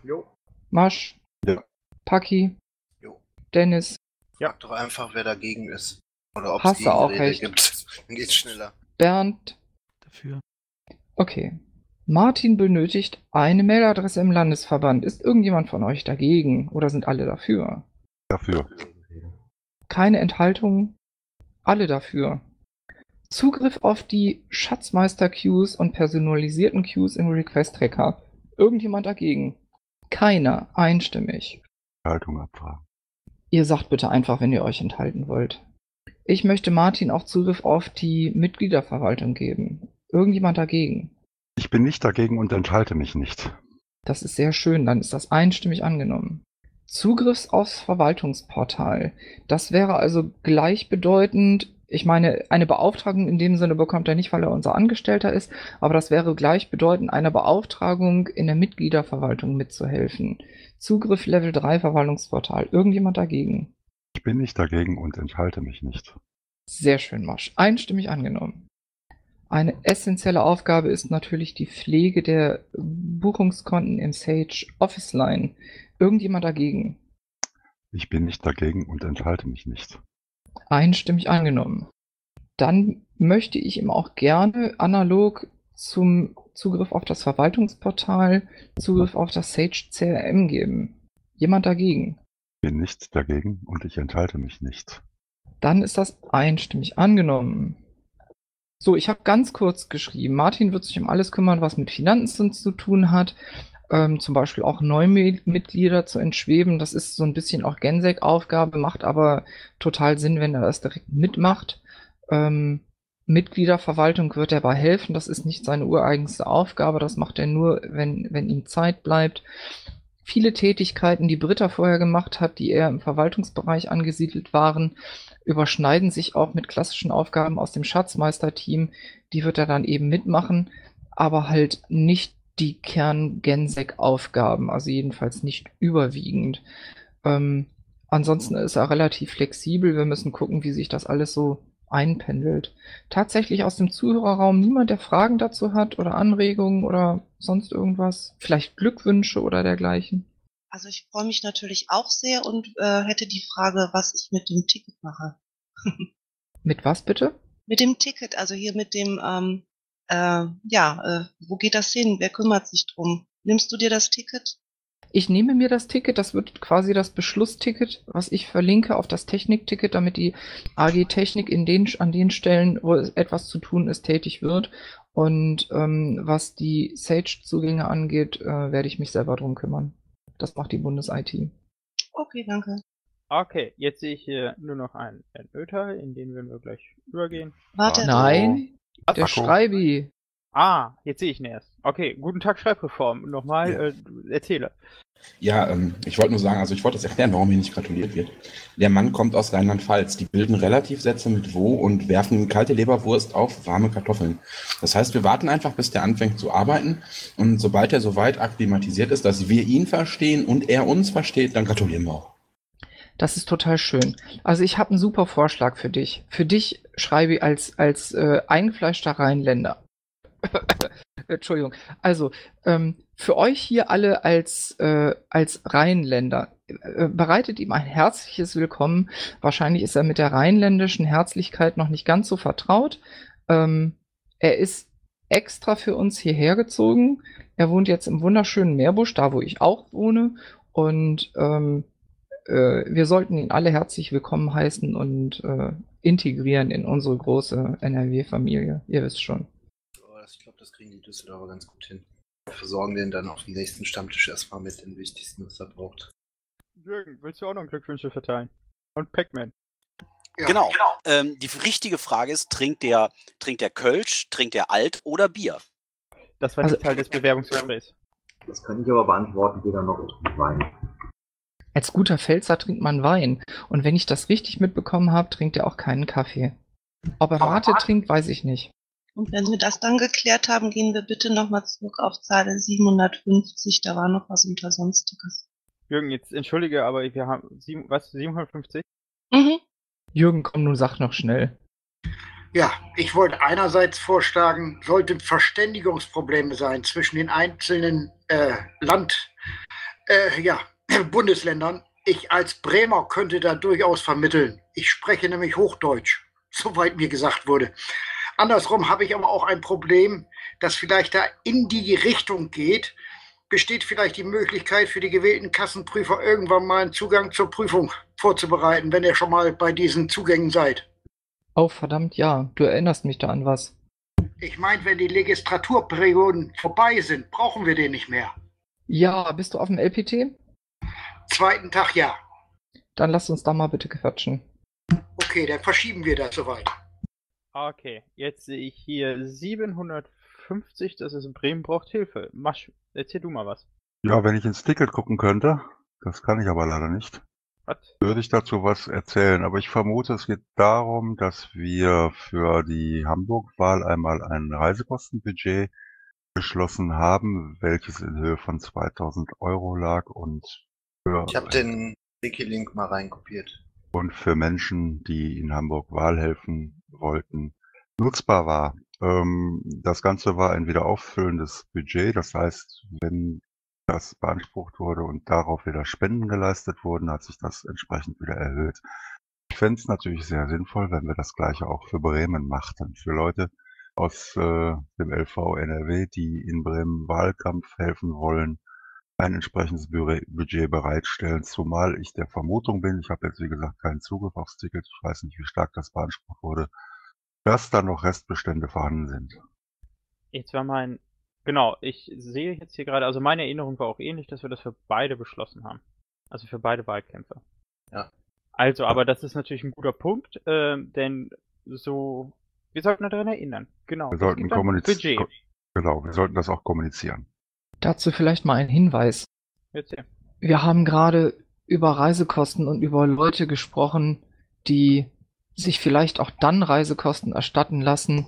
Jo. Masch? Ja. Paki? Jo. Dennis? Frag doch einfach, wer dagegen ist. Oder ob es Hast du auch recht. gibt. [LAUGHS] Dann geht's schneller. Bernd? Dafür. Okay. Martin benötigt eine Mailadresse im Landesverband. Ist irgendjemand von euch dagegen oder sind alle dafür? Dafür. Keine Enthaltungen? Alle dafür. Zugriff auf die Schatzmeister-Queues und personalisierten Queues im Request-Tracker. Irgendjemand dagegen? Keiner. Einstimmig. Haltung abfragen. Ihr sagt bitte einfach, wenn ihr euch enthalten wollt. Ich möchte Martin auch Zugriff auf die Mitgliederverwaltung geben. Irgendjemand dagegen? Ich bin nicht dagegen und enthalte mich nicht. Das ist sehr schön, dann ist das einstimmig angenommen. Zugriffs aufs Verwaltungsportal. Das wäre also gleichbedeutend, ich meine, eine Beauftragung in dem Sinne bekommt er nicht, weil er unser Angestellter ist, aber das wäre gleichbedeutend einer Beauftragung in der Mitgliederverwaltung mitzuhelfen. Zugriff Level 3 Verwaltungsportal. Irgendjemand dagegen? Ich bin nicht dagegen und enthalte mich nicht. Sehr schön, Marsch. Einstimmig angenommen. Eine essentielle Aufgabe ist natürlich die Pflege der Buchungskonten im Sage Office Line. Irgendjemand dagegen? Ich bin nicht dagegen und enthalte mich nicht. Einstimmig angenommen. Dann möchte ich ihm auch gerne analog zum Zugriff auf das Verwaltungsportal Zugriff auf das Sage CRM geben. Jemand dagegen? Bin nicht dagegen und ich enthalte mich nicht. Dann ist das einstimmig angenommen. So, ich habe ganz kurz geschrieben. Martin wird sich um alles kümmern, was mit Finanzen zu tun hat. Ähm, zum Beispiel auch Neumitglieder zu entschweben. Das ist so ein bisschen auch Gensek-Aufgabe, macht aber total Sinn, wenn er das direkt mitmacht. Ähm, Mitgliederverwaltung wird dabei helfen. Das ist nicht seine ureigenste Aufgabe. Das macht er nur, wenn, wenn ihm Zeit bleibt. Viele Tätigkeiten, die Britta vorher gemacht hat, die eher im Verwaltungsbereich angesiedelt waren, überschneiden sich auch mit klassischen Aufgaben aus dem Schatzmeister-Team. Die wird er dann eben mitmachen, aber halt nicht die Kern-Gensek-Aufgaben, also jedenfalls nicht überwiegend. Ähm, ansonsten ist er relativ flexibel. Wir müssen gucken, wie sich das alles so einpendelt. Tatsächlich aus dem Zuhörerraum niemand, der Fragen dazu hat oder Anregungen oder sonst irgendwas. Vielleicht Glückwünsche oder dergleichen. Also ich freue mich natürlich auch sehr und äh, hätte die Frage, was ich mit dem Ticket mache. [LAUGHS] Mit was bitte? Mit dem Ticket, also hier mit dem, ähm, äh, ja, äh, wo geht das hin? Wer kümmert sich drum? Nimmst du dir das Ticket? Ich nehme mir das Ticket, das wird quasi das Beschlussticket, was ich verlinke auf das Technikticket, damit die AG Technik in den, an den Stellen, wo etwas zu tun ist, tätig wird. Und ähm, was die Sage-Zugänge angeht, äh, werde ich mich selber drum kümmern. Das macht die Bundes-IT. Okay, danke. Okay, jetzt sehe ich hier nur noch einen, Öter, in den werden wir gleich übergehen. Warte. Nein, Was? der Schreibi. Ah, jetzt sehe ich ihn erst. Okay, guten Tag Schreibreform. Nochmal, Ja. äh, erzähle. Ja, ähm, ich wollte nur sagen, also ich wollte das erklären, warum hier nicht gratuliert wird. Der Mann kommt aus Rheinland-Pfalz. Die bilden Relativsätze mit wo und werfen kalte Leberwurst auf warme Kartoffeln. Das heißt, wir warten einfach, bis der anfängt zu arbeiten. Und sobald er soweit akklimatisiert ist, dass wir ihn verstehen und er uns versteht, dann gratulieren wir auch. Das ist total schön. Also ich habe einen super Vorschlag für dich. Für dich, Schreibi, als, als äh, eingefleischter Rheinländer. [LAUGHS] Entschuldigung. Also, ähm, für euch hier alle als, äh, als Rheinländer, äh, bereitet ihm ein herzliches Willkommen. Wahrscheinlich ist er mit der rheinländischen Herzlichkeit noch nicht ganz so vertraut. Ähm, er ist extra für uns hierher gezogen. Er wohnt jetzt im wunderschönen Meerbusch, da wo ich auch wohne. Und ähm, äh, wir sollten ihn alle herzlich willkommen heißen und äh, integrieren in unsere große NRW-Familie. Ihr wisst schon. Oh, Ich glaube, das kriegen die Düsseldorfer ganz gut hin. Wir versorgen den dann auf dem nächsten Stammtisch erstmal mit den wichtigsten, was er braucht. Jürgen, willst du auch noch Glückwünsche verteilen? Und Pac-Man. Genau. Ähm, die richtige Frage ist, trinkt der, trinkt der Kölsch, trinkt der Alt oder Bier? Das war Also- Teil des Bewerbungsgesprächs. Das kann ich aber beantworten, weder noch Wein. Als guter Pfälzer trinkt man Wein. Und wenn ich das richtig mitbekommen habe, trinkt er auch keinen Kaffee. Ob er Mate trinkt, weiß ich nicht. Und wenn wir das dann geklärt haben, gehen wir bitte nochmal zurück auf Zeile 750. Da war noch was unter Sonstiges. Jürgen, jetzt entschuldige, aber wir haben sieben, was, 750? Mhm. Jürgen, komm, nun sag noch schnell. Ja, ich wollte einerseits vorschlagen, sollten Verständigungsprobleme sein zwischen den einzelnen äh, Land, äh, ja, [CLEARS THROAT] Bundesländern. Ich als Bremer könnte da durchaus vermitteln. Ich spreche nämlich Hochdeutsch, [LAUGHS] soweit mir gesagt wurde. Andersrum habe ich aber auch ein Problem, das vielleicht da in die Richtung geht. Besteht vielleicht die Möglichkeit für die gewählten Kassenprüfer irgendwann mal einen Zugang zur Prüfung vorzubereiten, wenn ihr schon mal bei diesen Zugängen seid? Oh, verdammt, ja, du erinnerst mich da an was. Ich meine, wenn die Legislaturperioden vorbei sind, brauchen wir den nicht mehr. Ja, bist du auf dem LPT? Zweiten Tag ja. Dann lass uns da mal bitte quatschen. Okay, dann verschieben wir das soweit. Okay, jetzt sehe ich hier 750, das ist Bremen braucht Hilfe. Masch, erzähl du mal was. Ja, wenn ich ins Ticket gucken könnte, das kann ich aber leider nicht, Was? würde ich dazu was erzählen. Aber ich vermute, es geht darum, dass wir für die Hamburg-Wahl einmal ein Reisekostenbudget beschlossen haben, welches in Höhe von 2000 Euro lag und für, Ich habe den Wiki-Link mal reinkopiert. und für Menschen, die in Hamburg Wahl helfen wollten, nutzbar war. Ähm, das Ganze war ein wieder auffüllendes Budget. Das heißt, wenn das beansprucht wurde und darauf wieder Spenden geleistet wurden, hat sich das entsprechend wieder erhöht. Ich fände es natürlich sehr sinnvoll, wenn wir das gleiche auch für Bremen machten. Für Leute aus äh, dem LV NRW, die in Bremen Wahlkampf helfen wollen, ein entsprechendes Budget bereitstellen, zumal ich der Vermutung bin, ich habe jetzt wie gesagt keinen Zugriff aufs Ticket, ich weiß nicht, wie stark das beansprucht wurde, dass da noch Restbestände vorhanden sind. Jetzt war mein, genau, ich sehe jetzt hier gerade, also meine Erinnerung war auch ähnlich, dass wir das für beide beschlossen haben. Also für beide Wahlkämpfe. Ja. Also, aber das ist natürlich ein guter Punkt, ähm, denn so, wir sollten daran erinnern. Genau. Wir sollten kommunizieren. Budget. Genau, wir sollten das auch kommunizieren. Dazu vielleicht mal ein Hinweis. Erzähl. Wir haben gerade über Reisekosten und über Leute gesprochen, die sich vielleicht auch dann Reisekosten erstatten lassen,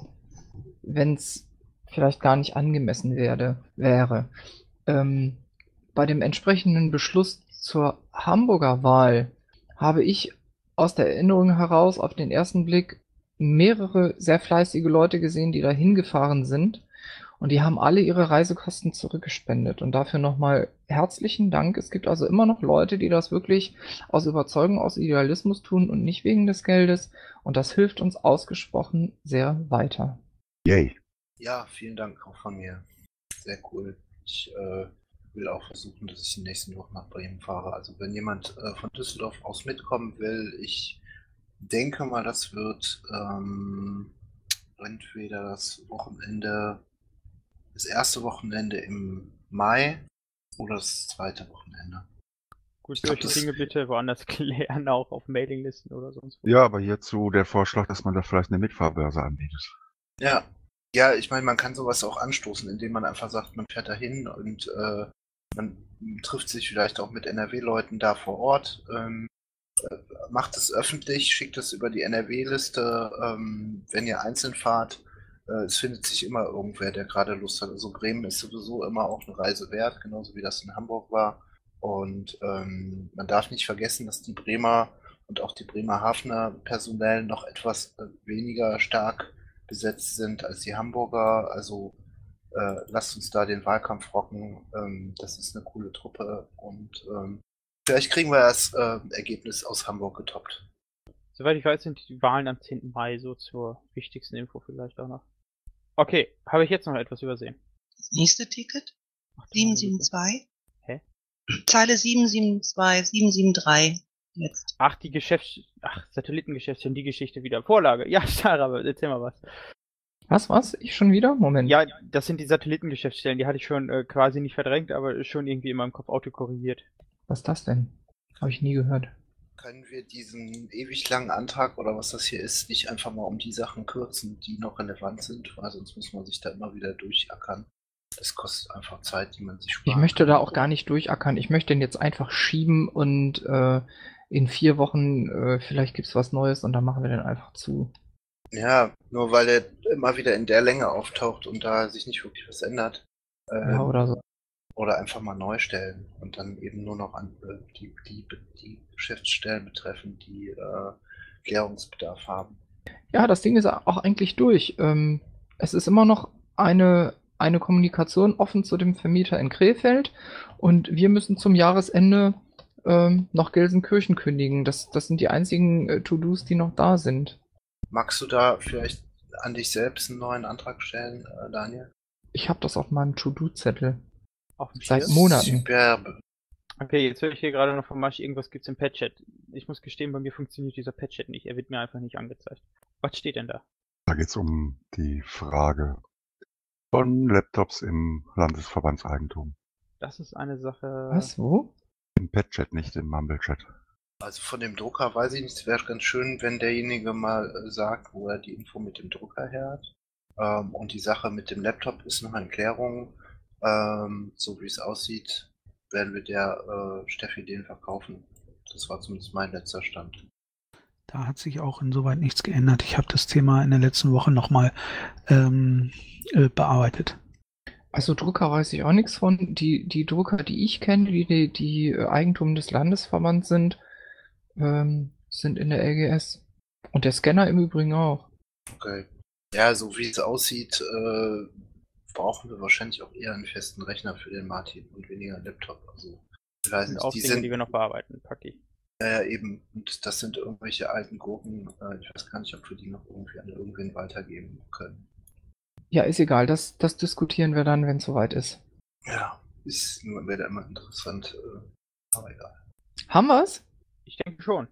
wenn es vielleicht gar nicht angemessen werde, wäre. Ähm, bei dem entsprechenden Beschluss zur Hamburger Wahl habe ich aus der Erinnerung heraus auf den ersten Blick mehrere sehr fleißige Leute gesehen, die da hingefahren sind. Und die haben alle ihre Reisekosten zurückgespendet. Und dafür nochmal herzlichen Dank. Es gibt also immer noch Leute, die das wirklich aus Überzeugung, aus Idealismus tun und nicht wegen des Geldes. Und das hilft uns ausgesprochen sehr weiter. Yay. Ja, vielen Dank auch von mir. Sehr cool. Ich äh, will auch versuchen, dass ich in den nächsten Wochen nach Bremen fahre. Also wenn jemand äh, von Düsseldorf aus mitkommen will, ich denke mal, das wird ähm, entweder das Wochenende, das erste Wochenende im Mai oder das zweite Wochenende. Gut, solche das- Dinge bitte woanders [LAUGHS] klären, auch auf Mailinglisten oder sonst wo. Ja, aber hierzu der Vorschlag, dass man da vielleicht eine Mitfahrbörse anbietet. Ja, ja, ich meine, man kann sowas auch anstoßen, indem man einfach sagt, man fährt dahin und äh, man trifft sich vielleicht auch mit NRW-Leuten da vor Ort, ähm, äh, macht es öffentlich, schickt es über die NRW-Liste, ähm, wenn ihr einzeln fahrt. Äh, es findet sich immer irgendwer, der gerade Lust hat. Also Bremen ist sowieso immer auch eine Reise wert, genauso wie das in Hamburg war. Und ähm, man darf nicht vergessen, dass die Bremer und auch die Bremerhavener personell noch etwas äh, weniger stark besetzt sind als die Hamburger. Also äh, lasst uns da den Wahlkampf rocken. Ähm, das ist eine coole Truppe und ähm, vielleicht kriegen wir das äh, Ergebnis aus Hamburg getoppt. Soweit ich weiß, sind die Wahlen am 10. Mai so zur wichtigsten Info vielleicht auch noch. Okay, habe ich jetzt noch etwas übersehen? Das nächste Ticket? 772? Hä? Zeile 772, 773. Jetzt. Ach, die Geschäfts... Ach, Satellitengeschäftsstellen, die Geschichte wieder. Vorlage. Ja, [LAUGHS] Sarah, erzähl mal was. Was, was? Ich schon wieder? Moment. Ja, das sind die Satellitengeschäftsstellen. Die hatte ich schon äh, quasi nicht verdrängt, aber schon irgendwie in meinem Kopf autokorrigiert. Was ist das denn? Habe ich nie gehört. Können wir diesen ewig langen Antrag oder was das hier ist, nicht einfach mal um die Sachen kürzen, die noch relevant sind, weil sonst muss man sich da immer wieder durchackern. Das kostet einfach Zeit, die man sich Ich spart. möchte da auch gar nicht durchackern. Ich möchte den jetzt einfach schieben und äh, in vier Wochen äh, vielleicht gibt's was Neues und dann machen wir den einfach zu. Ja, nur weil er immer wieder in der Länge auftaucht und da sich nicht wirklich was ändert. Ja, Ähm, oder so. Oder einfach mal neu stellen und dann eben nur noch an äh, die, die, die Geschäftsstellen betreffen, die äh, Klärungsbedarf haben. Ja, das Ding ist auch eigentlich durch. Ähm, es ist immer noch eine, eine Kommunikation offen zu dem Vermieter in Krefeld und wir müssen zum Jahresende ähm, noch Gelsenkirchen kündigen. Das, das sind die einzigen äh, To-Dos, die noch da sind. Magst du da vielleicht an dich selbst einen neuen Antrag stellen, äh, Daniel? Ich habe das auf meinem To-Do-Zettel. Auf dem Seit Schirm? Monaten. Superbe. Okay, jetzt höre ich hier gerade noch vom Marsch, irgendwas gibt's im Pad-Chat. Ich muss gestehen, bei mir funktioniert dieser Pad-Chat nicht. Er wird mir einfach nicht angezeigt. Was steht denn da? Da geht es um die Frage von Laptops im Landesverbandseigentum. Das ist eine Sache. Was? Wo? Im Pet-Chat, nicht im Mumble-Chat. Also von dem Drucker weiß ich nicht, es wäre ganz schön, wenn derjenige mal äh, sagt, wo er die Info mit dem Drucker her hat. Ähm, und die Sache mit dem Laptop ist noch in Klärung. Ähm, so wie es aussieht, werden wir der äh, Steffi den verkaufen. Das war zumindest mein letzter Stand. Da hat sich auch insoweit nichts geändert. Ich habe das Thema in der letzten Woche nochmal ähm, äh, bearbeitet. Also Drucker weiß ich auch nichts von. Die, die Drucker, die ich kenne, die, die, die Eigentum des Landesverbands sind, ähm, sind in der LGS. Und der Scanner im Übrigen auch. Okay. Ja, so wie es aussieht, äh, brauchen wir wahrscheinlich auch eher einen festen Rechner für den Martin und weniger einen Laptop. Also, ich weiß Das sind nicht, auch die Dinge, sind die wir noch bearbeiten, Paki. Ja, ja, eben. Und das sind irgendwelche alten Gurken. Äh, ich weiß gar nicht, ob wir die noch irgendwie an irgendwen weitergeben können. Ja, ist egal. Das, das diskutieren wir dann, wenn es soweit ist. Ja, ist nur wäre immer interessant. Äh, aber egal. Haben wir's? Ich denke schon.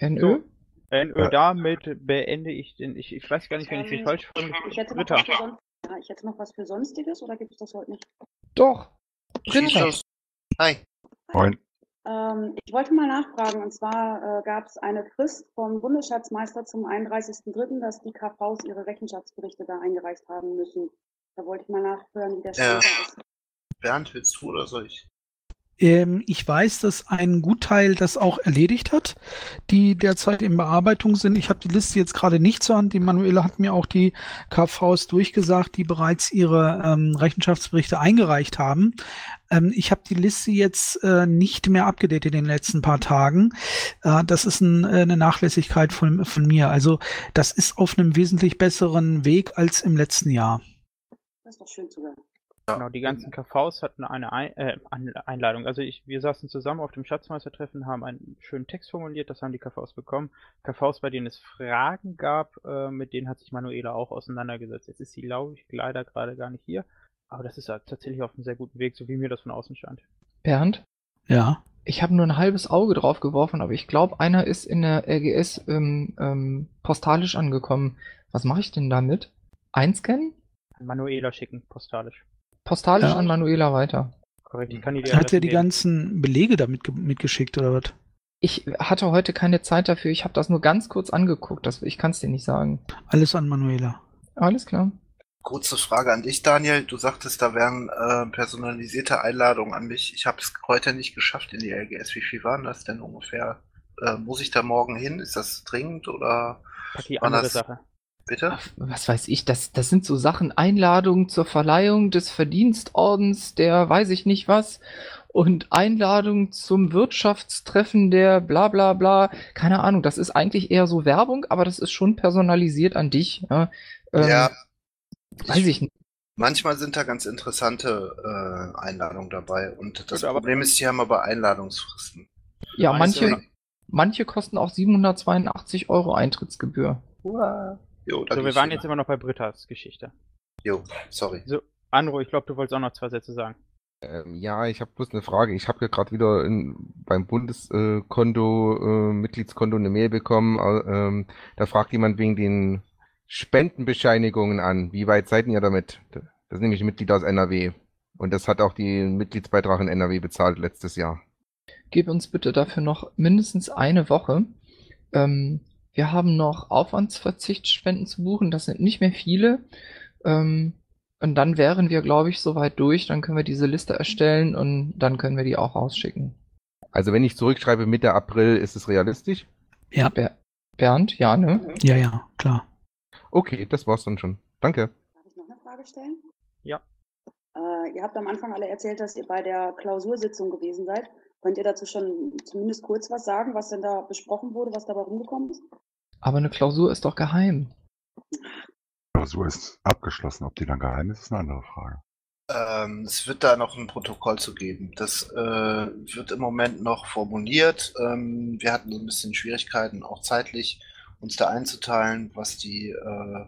NÖ? So, NÖ, Ja. damit beende ich den. Ich, ich weiß gar nicht, wenn ich mich Ähm, falsch frage. Ich hätte, noch Ja, ich hätte noch was für Sonstiges oder gibt es das heute nicht? Doch. Los. Hi. Moin. Ähm, ich wollte mal nachfragen, und zwar äh, gab es eine Frist vom Bundesschatzmeister zum 31.03., dass die KVs ihre Rechenschaftsberichte da eingereicht haben müssen. Da wollte ich mal nachhören, wie der Ja. Stand ist. Bernd, willst du oder soll ich? Ähm, ich weiß, dass ein Gutteil das auch erledigt hat, die derzeit in Bearbeitung sind. Ich habe die Liste jetzt gerade nicht zur Hand. Die Manuela hat mir auch die KVs durchgesagt, die bereits ihre ähm, Rechenschaftsberichte eingereicht haben. Ähm, ich habe die Liste jetzt äh, nicht mehr abgedatet in den letzten paar Tagen. Äh, das ist ein, äh, eine Nachlässigkeit von, von mir. Also das ist auf einem wesentlich besseren Weg als im letzten Jahr. Das ist doch schön zu hören. Genau, die ganzen KVs hatten eine Ein äh, Einladung. Also ich, wir saßen zusammen auf dem Schatzmeistertreffen, haben einen schönen Text formuliert, das haben die KVs bekommen. KVs, bei denen es Fragen gab, äh, mit denen hat sich Manuela auch auseinandergesetzt. Jetzt ist sie, glaube ich, leider gerade gar nicht hier. Aber das ist ja tatsächlich auf einem sehr guten Weg, so wie mir das von außen stand. Bernd? Ja. Ich habe nur ein halbes Auge drauf geworfen, aber ich glaube, einer ist in der LGS ähm, ähm, postalisch angekommen. Was mache ich denn damit? Einscannen? An Manuela schicken, postalisch. Postalisch Ja. an Manuela weiter. Korrekt, ich kann die Hat er die ganzen Belege damit ge- mitgeschickt oder was? Ich hatte heute keine Zeit dafür. Ich habe das nur ganz kurz angeguckt. Das, ich kann es dir nicht sagen. Alles an Manuela. Alles klar. Kurze Frage an dich, Daniel. Du sagtest, da wären äh, personalisierte Einladungen an mich. Ich habe es heute nicht geschafft in die LGS. Wie viel waren das denn ungefähr? Äh, muss ich da morgen hin? Ist das dringend oder Paki, war andere das- Sache. Bitte? Was weiß ich, das, das sind so Sachen, Einladungen zur Verleihung des Verdienstordens, der weiß ich nicht was, und Einladung zum Wirtschaftstreffen der bla bla bla. Keine Ahnung, das ist eigentlich eher so Werbung, aber das ist schon personalisiert an dich. Ja, ähm, ja, weiß ich nicht. manchmal sind da ganz interessante äh, Einladungen dabei. Und das Gut, aber- Problem ist, die haben aber Einladungsfristen. Ja, manche, manche kosten auch 782 Euro Eintrittsgebühr. Jo, So, wir waren jetzt immer noch bei Brittas Geschichte. Jo, sorry. So, Andro, ich glaube, du wolltest auch noch zwei Sätze sagen. Ähm, ja, ich habe bloß eine Frage. Ich habe ja gerade wieder in, beim Bundeskonto, äh, Mitgliedskonto eine Mail bekommen. äh, ähm, da fragt jemand wegen den Spendenbescheinigungen an. Wie weit seid ihr damit? Das ist nämlich ein Mitglied aus NRW. Und das hat auch den Mitgliedsbeitrag in NRW bezahlt letztes Jahr. Gib uns bitte dafür noch mindestens eine Woche. Ähm, wir haben noch Aufwandsverzichtsspenden zu buchen. Das sind nicht mehr viele. Ähm, und dann wären wir, glaube ich, soweit durch. Dann können wir diese Liste erstellen und dann können wir die auch rausschicken. Also wenn ich zurückschreibe Mitte April, ist es realistisch? Ja. Ber Bernd, ja, ne? Ja, ja, klar. Okay, das war's dann schon. Danke. Darf ich noch eine Frage stellen? Ja. Äh, ihr habt am Anfang alle erzählt, dass ihr bei der Klausursitzung gewesen seid. Könnt ihr dazu schon zumindest kurz was sagen, was denn da besprochen wurde, was dabei rumgekommen ist? Aber eine Klausur ist doch geheim. Klausur ist abgeschlossen. Ob die dann geheim ist, ist eine andere Frage. Ähm, es wird da noch ein Protokoll zu geben. Das äh, wird im Moment noch formuliert. Ähm, wir hatten so ein bisschen Schwierigkeiten, auch zeitlich uns da einzuteilen, was die, äh,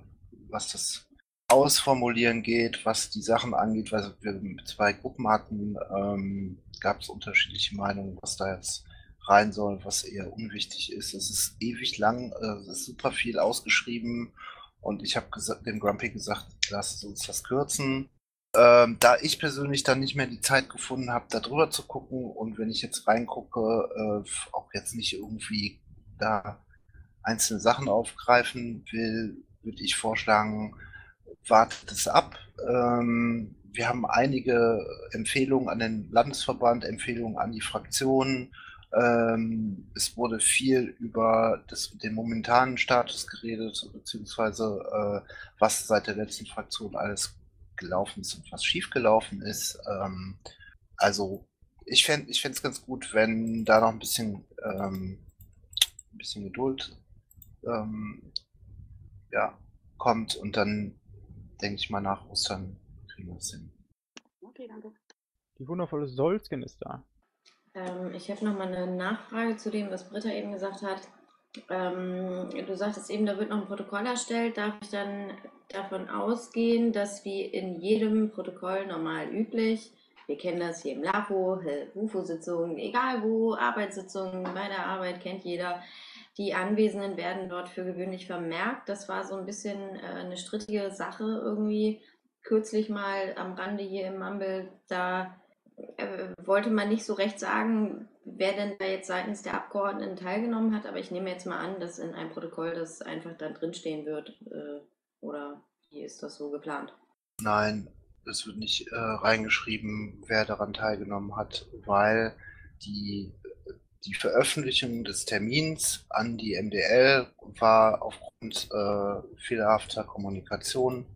was das Ausformulieren geht, was die Sachen angeht, weil wir zwei Gruppen hatten, ähm, gab es unterschiedliche Meinungen, was da jetzt rein soll, was eher unwichtig ist. Es ist ewig lang, äh, es ist super viel ausgeschrieben und ich habe dem Grumpy gesagt, lasst uns das kürzen. Ähm, da ich persönlich dann nicht mehr die Zeit gefunden habe, da drüber zu gucken und wenn ich jetzt reingucke, äh, auch jetzt nicht irgendwie da einzelne Sachen aufgreifen will, würde ich vorschlagen, wartet es ab. Ähm, wir haben einige Empfehlungen an den Landesverband, Empfehlungen an die Fraktionen. Ähm, es wurde viel über das, den momentanen Status geredet, beziehungsweise äh, was seit der letzten Fraktion alles gelaufen ist und was schiefgelaufen ist. Ähm, also ich fände es ich ganz gut, wenn da noch ein bisschen, ähm, ein bisschen Geduld ähm, ja, kommt und dann denke ich mal nach Ostern kriegen wir es hin. Okay, danke. Die wundervolle Solsken ist da. Ähm, ich habe noch mal eine Nachfrage zu dem, was Britta eben gesagt hat. Ähm, du sagtest eben, da wird noch ein Protokoll erstellt. Darf ich dann davon ausgehen, dass wie in jedem Protokoll normal üblich, wir kennen das hier im LAFO, UFO-Sitzungen, egal wo, Arbeitssitzungen, bei der Arbeit kennt jeder, die Anwesenden werden dort für gewöhnlich vermerkt. Das war so ein bisschen äh, eine strittige Sache irgendwie. Kürzlich mal am Rande hier im Mumble, da äh, wollte man nicht so recht sagen, wer denn da jetzt seitens der Abgeordneten teilgenommen hat, aber ich nehme jetzt mal an, dass in einem Protokoll das einfach dann drinstehen wird. Äh, oder wie ist das so geplant? Nein, es wird nicht äh, reingeschrieben, wer daran teilgenommen hat, weil die, die Veröffentlichung des Termins an die MDL war aufgrund äh, fehlerhafter Kommunikation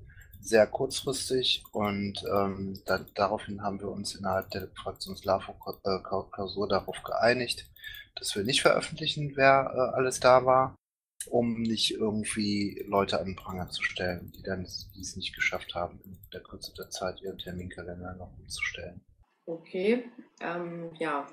sehr kurzfristig und ähm, da, daraufhin haben wir uns innerhalb der Fraktions-LAFO-Klausur darauf geeinigt, dass wir nicht veröffentlichen, wer äh, alles da war, um nicht irgendwie Leute an den Pranger zu stellen, die dann die es nicht geschafft haben, in der Kürze der Zeit ihren Terminkalender noch umzustellen. Okay, ähm, ja,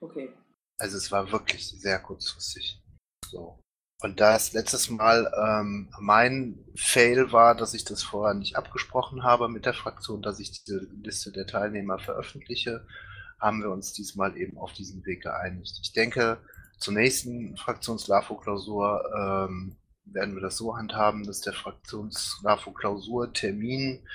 okay. Also es war wirklich sehr kurzfristig. So. Und da es letztes Mal ähm, mein Fail war, dass ich das vorher nicht abgesprochen habe mit der Fraktion, dass ich diese Liste der Teilnehmer veröffentliche, haben wir uns diesmal eben auf diesen Weg geeinigt. Ich denke, zur nächsten Fraktions-LAFO-Klausur ähm, werden wir das so handhaben, dass der Fraktions-LAFO-Klausur-Termin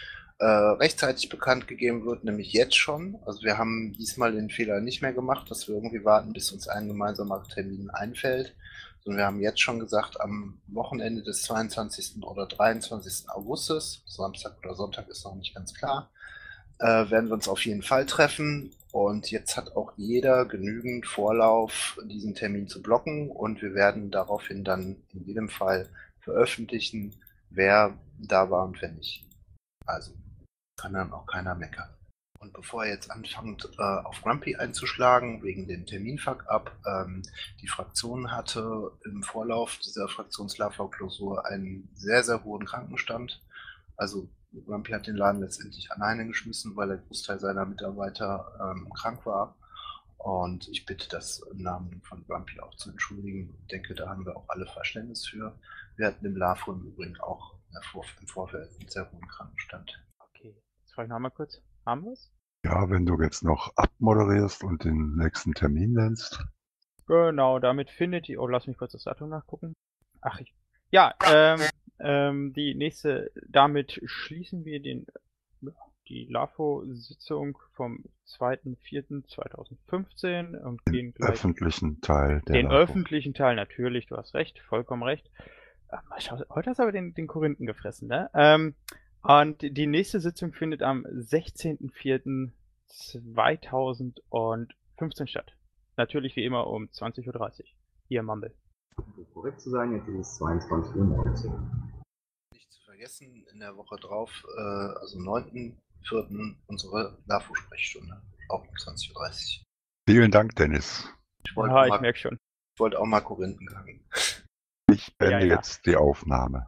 äh, rechtzeitig bekannt gegeben wird, nämlich jetzt schon. Also wir haben diesmal den Fehler nicht mehr gemacht, dass wir irgendwie warten, bis uns ein gemeinsamer Termin einfällt, sondern wir haben jetzt schon gesagt, am Wochenende des 22. oder 23. Augustus, Samstag oder Sonntag ist noch nicht ganz klar, äh, werden wir uns auf jeden Fall treffen. Und jetzt hat auch jeder genügend Vorlauf, diesen Termin zu blocken. Und wir werden daraufhin dann in jedem Fall veröffentlichen, wer da war und wer nicht. Also kann dann auch keiner meckern. Und bevor er jetzt anfängt, äh, auf Grumpy einzuschlagen, wegen dem Terminfuck-up, ähm, die Fraktion hatte im Vorlauf dieser Fraktionslava-Klausur einen sehr, sehr hohen Krankenstand. Also Grumpy hat den Laden letztendlich alleine geschmissen, weil der Großteil seiner Mitarbeiter ähm, krank war. Und ich bitte das im Namen von Grumpy auch zu entschuldigen. Ich denke, da haben wir auch alle Verständnis für. Wir hatten im LAFO im Übrigen auch im Vorfeld mit sehr hohem Krankenstand. Frage ich noch mal kurz. Haben wir's? Ja, wenn du jetzt noch abmoderierst und den nächsten Termin nennst. Genau, damit findet ihr. Oh, lass mich kurz das Datum nachgucken. Ach, ich. Ja, ähm, ähm, die nächste, damit schließen wir den, die LAFO-Sitzung vom 2.4.2015 und Den gehen gleich öffentlichen Teil der den LAFO. öffentlichen Teil natürlich, du hast recht, vollkommen recht. Schau, heute hast du aber den, den Korinthen gefressen, ne? Ähm, und die nächste Sitzung findet am 16.04.2015 statt. Natürlich wie immer um 20.30 Uhr. Hier im Mumble. Um korrekt zu sein, jetzt ist es 22.19 Uhr. Nicht zu vergessen, in der Woche drauf, äh, also 9.4. unsere LAFO-Sprechstunde, auch um 20.30 Uhr. Vielen Dank, Dennis. Ich wollte Ja, auch ich mal- merk schon. Ich wollte auch mal Korinthen gangen. Ich beende ja. jetzt die Aufnahme.